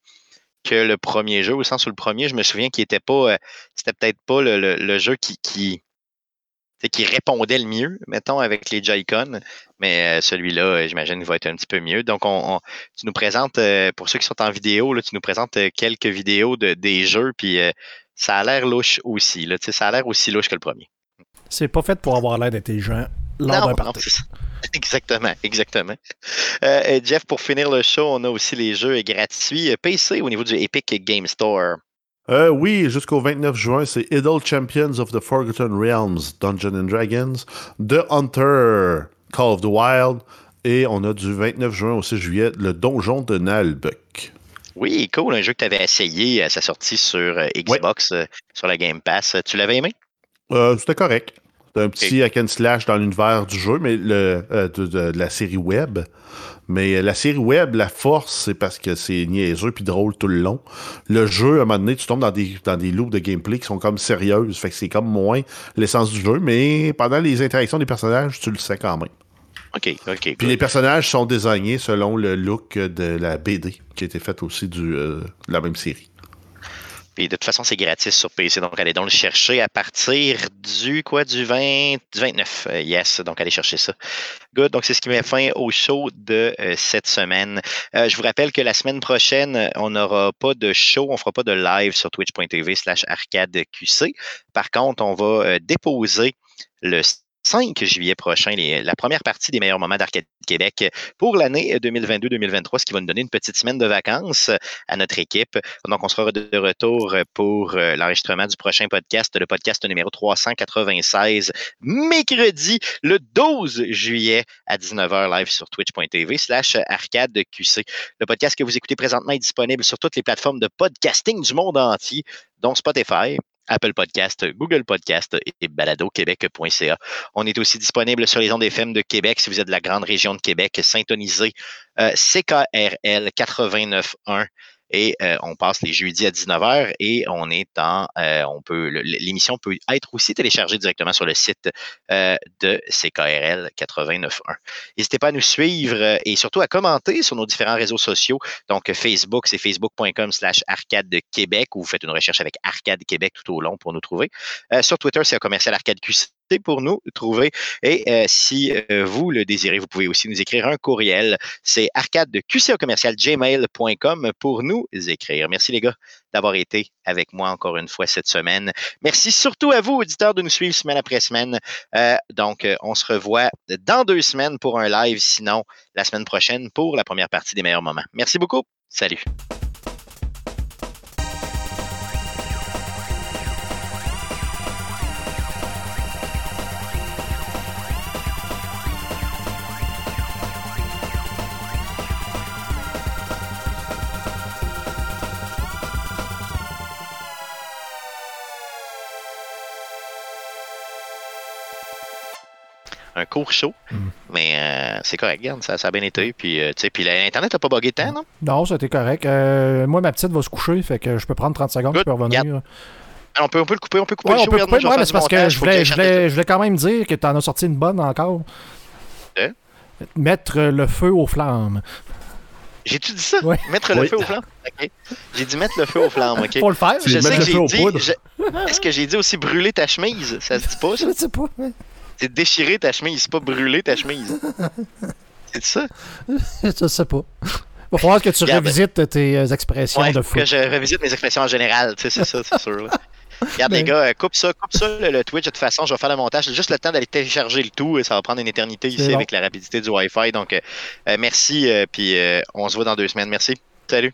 que le premier jeu, au sens où le premier, je me souviens qu'il était pas, euh, c'était peut-être pas le, jeu qui, qui, qui répondait le mieux, mettons, avec les Joy-Con. Mais celui-là, j'imagine, va être un petit peu mieux. Donc, on, tu nous présentes, pour ceux qui sont en vidéo, là, tu nous présentes quelques vidéos de, des jeux, puis ça a l'air louche aussi. Là, ça a l'air aussi louche que le premier. C'est pas fait pour avoir l'air d'intelligent lors d'un party. <laughs> Exactement, exactement. Euh, Jeff, pour finir le show, on a aussi les jeux gratuits PC au niveau du Epic Game Store. Euh, oui, jusqu'au 29 juin, c'est Idle Champions of the Forgotten Realms, Dungeons and Dragons, The Hunter, Call of the Wild, et on a du 29 juin au 6 juillet, le Donjon de Nalbuck. Oui, cool. Un jeu que tu avais essayé à sa sortie sur euh, Xbox, euh, sur la Game Pass. Tu l'avais aimé? Euh, c'était correct. C'était un petit hack and slash dans l'univers du jeu, mais le, de, la série web. Mais la série web, la force, c'est parce que c'est niaiseux puis drôle tout le long. Le jeu, à un moment donné, tu tombes dans des, dans des loops de gameplay qui sont comme sérieuses. Fait que c'est comme moins l'essence du jeu, mais pendant les interactions des personnages, tu le sais quand même. OK, OK. Puis les personnages sont désignés selon le look de la BD qui a été faite aussi du, euh, de la même série. Puis de toute façon, c'est gratis sur PC, donc allez donc le chercher à partir du quoi du 20, 29. Euh, yes, donc allez chercher ça. Good. Donc c'est ce qui met fin au show de euh, cette semaine. je vous rappelle que la semaine prochaine, on n'aura pas de show, on fera pas de live sur twitch.tv/slash arcadeqc. Par contre, on va déposer le 5 juillet prochain, la première partie des meilleurs moments d'Arcade Québec pour l'année 2022-2023, ce qui va nous donner une petite semaine de vacances à notre équipe. Donc, on sera de retour pour euh, l'enregistrement du prochain podcast, le podcast numéro 396, mercredi, le 12 juillet à 19h live sur twitch.tv slash arcadeqc. Le podcast que vous écoutez présentement est disponible sur toutes les plateformes de podcasting du monde entier, dont Spotify, Apple Podcast, Google Podcast et baladoquebec.ca. On est aussi disponible sur les ondes FM de Québec si vous êtes de la grande région de Québec. Syntonisez euh, CKRL 89.1 et euh, on passe les jeudis à 19h et on est en, euh, on peut, l'émission peut être aussi téléchargée directement sur le site euh, de CKRL 89.1. N'hésitez pas à nous suivre et surtout à commenter sur nos différents réseaux sociaux. Donc Facebook, c'est facebook.com slash arcade de Québec ou vous faites une recherche avec Arcade Québec tout au long pour nous trouver. sur Twitter, c'est un commercial Arcade QC pour nous trouver. Et euh, si euh, vous le désirez, vous pouvez aussi nous écrire un courriel. C'est arcade de gmail.com pour nous écrire. Merci les gars d'avoir été avec moi encore une fois cette semaine. Merci surtout à vous, auditeurs, de nous suivre semaine après semaine. Euh, donc, on se revoit dans deux semaines pour un live, sinon la semaine prochaine pour la première partie des meilleurs moments. Merci beaucoup. Salut. Court show. Mm. Mais euh, c'est correct, regarde, ça, ça, a bien été. Puis, euh, puis l'Internet n'a pas bugué tant, non? Non, ça a été correct. Euh, moi, ma petite va se coucher, fait que je peux prendre 30 secondes, pour revenir. On peut, on peut le couper, on peut couper le show. On peut couper, ouais, mais c'est parce que je voulais, je, voulais, je voulais, quand même dire que tu en as sorti une bonne encore. Hein? Mettre le feu aux flammes. J'ai-tu dit ça? Mettre le feu aux flammes? J'ai dit mettre le feu aux flammes, OK. Pour le faire, je sais que j'ai dit. Est-ce que j'ai dit aussi brûler ta chemise? Ça se dit pas, ça? Je sais pas. Déchirer ta chemise, pas brûler ta chemise. <laughs> C'est ça? Je sais pas. Il va falloir que tu revisites tes euh, expressions de fou. que je revisite mes expressions en général, tu sais, c'est ça, c'est sûr. Regarde, les gars, euh, coupe ça, coupe ça le, Twitch. De toute façon, je vais faire le montage. J'ai juste le temps d'aller télécharger le tout. et Ça va prendre une éternité ici avec la rapidité du Wi-Fi. Donc, euh, merci. puis, on se voit dans deux semaines. Merci. Salut.